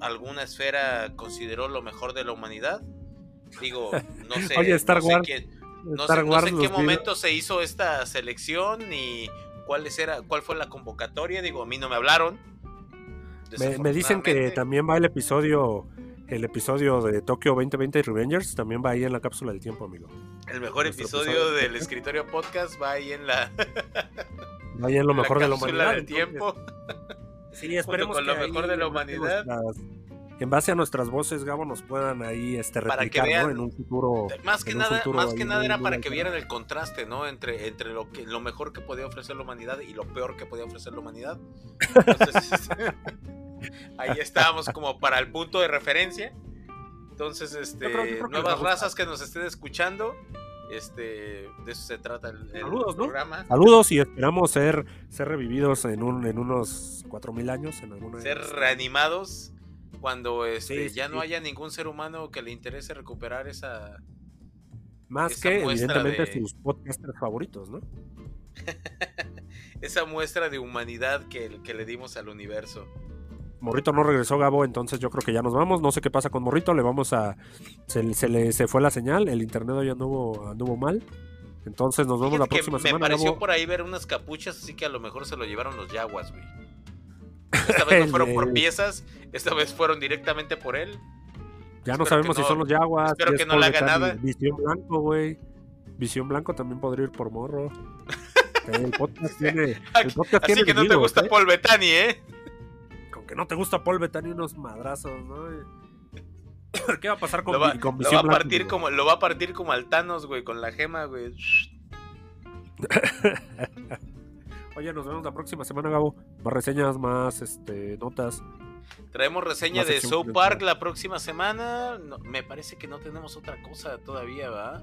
alguna esfera consideró lo mejor de la humanidad. Digo, [LAUGHS] no sé, Oye, Star no sé Wars, quién- no Star sé, no Wars, sé en qué momento se hizo esta selección ni cuál era cuál fue la convocatoria, digo, a mí no me hablaron. Me, me dicen que también va el episodio el episodio de Tokio 2020 Revengers también va ahí en la cápsula del tiempo, amigo. el mejor episodio episodio. del escritorio podcast va ahí en la [LAUGHS] ahí en lo mejor de la humanidad. del tiempo. Sí, esperemos con lo que ahí, mejor de la humanidad. nuestras- en base a nuestras voces, Gabo, nos puedan ahí este, Para que replicar, ¿no? vean- En un futuro. Más que nada, futuro más que nada era para que vieran el contraste, ¿no? Entre, entre lo que lo mejor que podía ofrecer la humanidad y lo peor que podía ofrecer la humanidad. Entonces, este, [LAUGHS] ahí estábamos como para el punto de referencia. Entonces, este, Yo creo- yo creo va a nuevas razas que nos estén escuchando, este, de eso se trata el, el Saludos, ¿no? programa. Saludos y esperamos ser, ser revividos en, un, en unos 4000 años. En alguna Ser reanimados cuando este, Sí, sí, ya no haya ningún ser humano que le interese recuperar esa, Más esa que, muestra evidentemente, de- sus podcasters favoritos, ¿no? [LAUGHS] esa muestra de humanidad que, que le dimos al universo. Morrito no regresó, Gabo, entonces yo creo que ya nos vamos. No sé qué pasa con Morrito, le vamos a. Se, se le se fue la señal, el internet hoy anduvo, anduvo mal. Entonces nos vemos la que próxima me semana. pareció Gabo. por ahí ver unas capuchas, así que a lo mejor se lo llevaron los Yaguas, güey. [LAUGHS] Esta vez no fueron por piezas, esta vez fueron directamente por él. Ya no sabemos si no- son los Yaguas. espero que no le haga nada. Visión Blanco, güey. Visión Blanco también podría ir por morro. [LAUGHS] El podcast tiene. El podcast Así tiene que no te gusta ¿eh? Paul Bettany, ¿eh? Con que no te gusta Paul Bettany, unos madrazos, ¿no? [COUGHS] ¿Qué va a pasar con, Lo va, con lo va a partir como, lo va a partir como al Thanos, güey, con la gema, güey. [LAUGHS] Oye, nos vemos la próxima semana, Gabo. Más reseñas, más este, notas. Traemos reseña de South. Park la próxima semana. No, me parece que no tenemos otra cosa todavía, ¿va?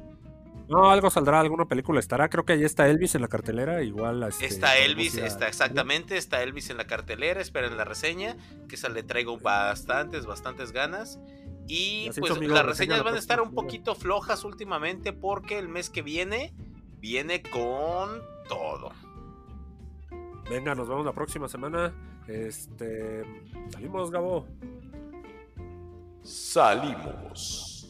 No, algo saldrá, alguna película estará. Creo que ahí está Elvis en la cartelera. Igual. este, Está Elvis, está exactamente, está Elvis en la cartelera, esperen la reseña, que esa le traigo bastantes, bastantes ganas. Y pues las reseña reseñas van a estar un poquito flojas últimamente porque el mes que viene viene con todo. Venga, nos vemos la próxima semana. Este. Salimos, Gabo. Salimos.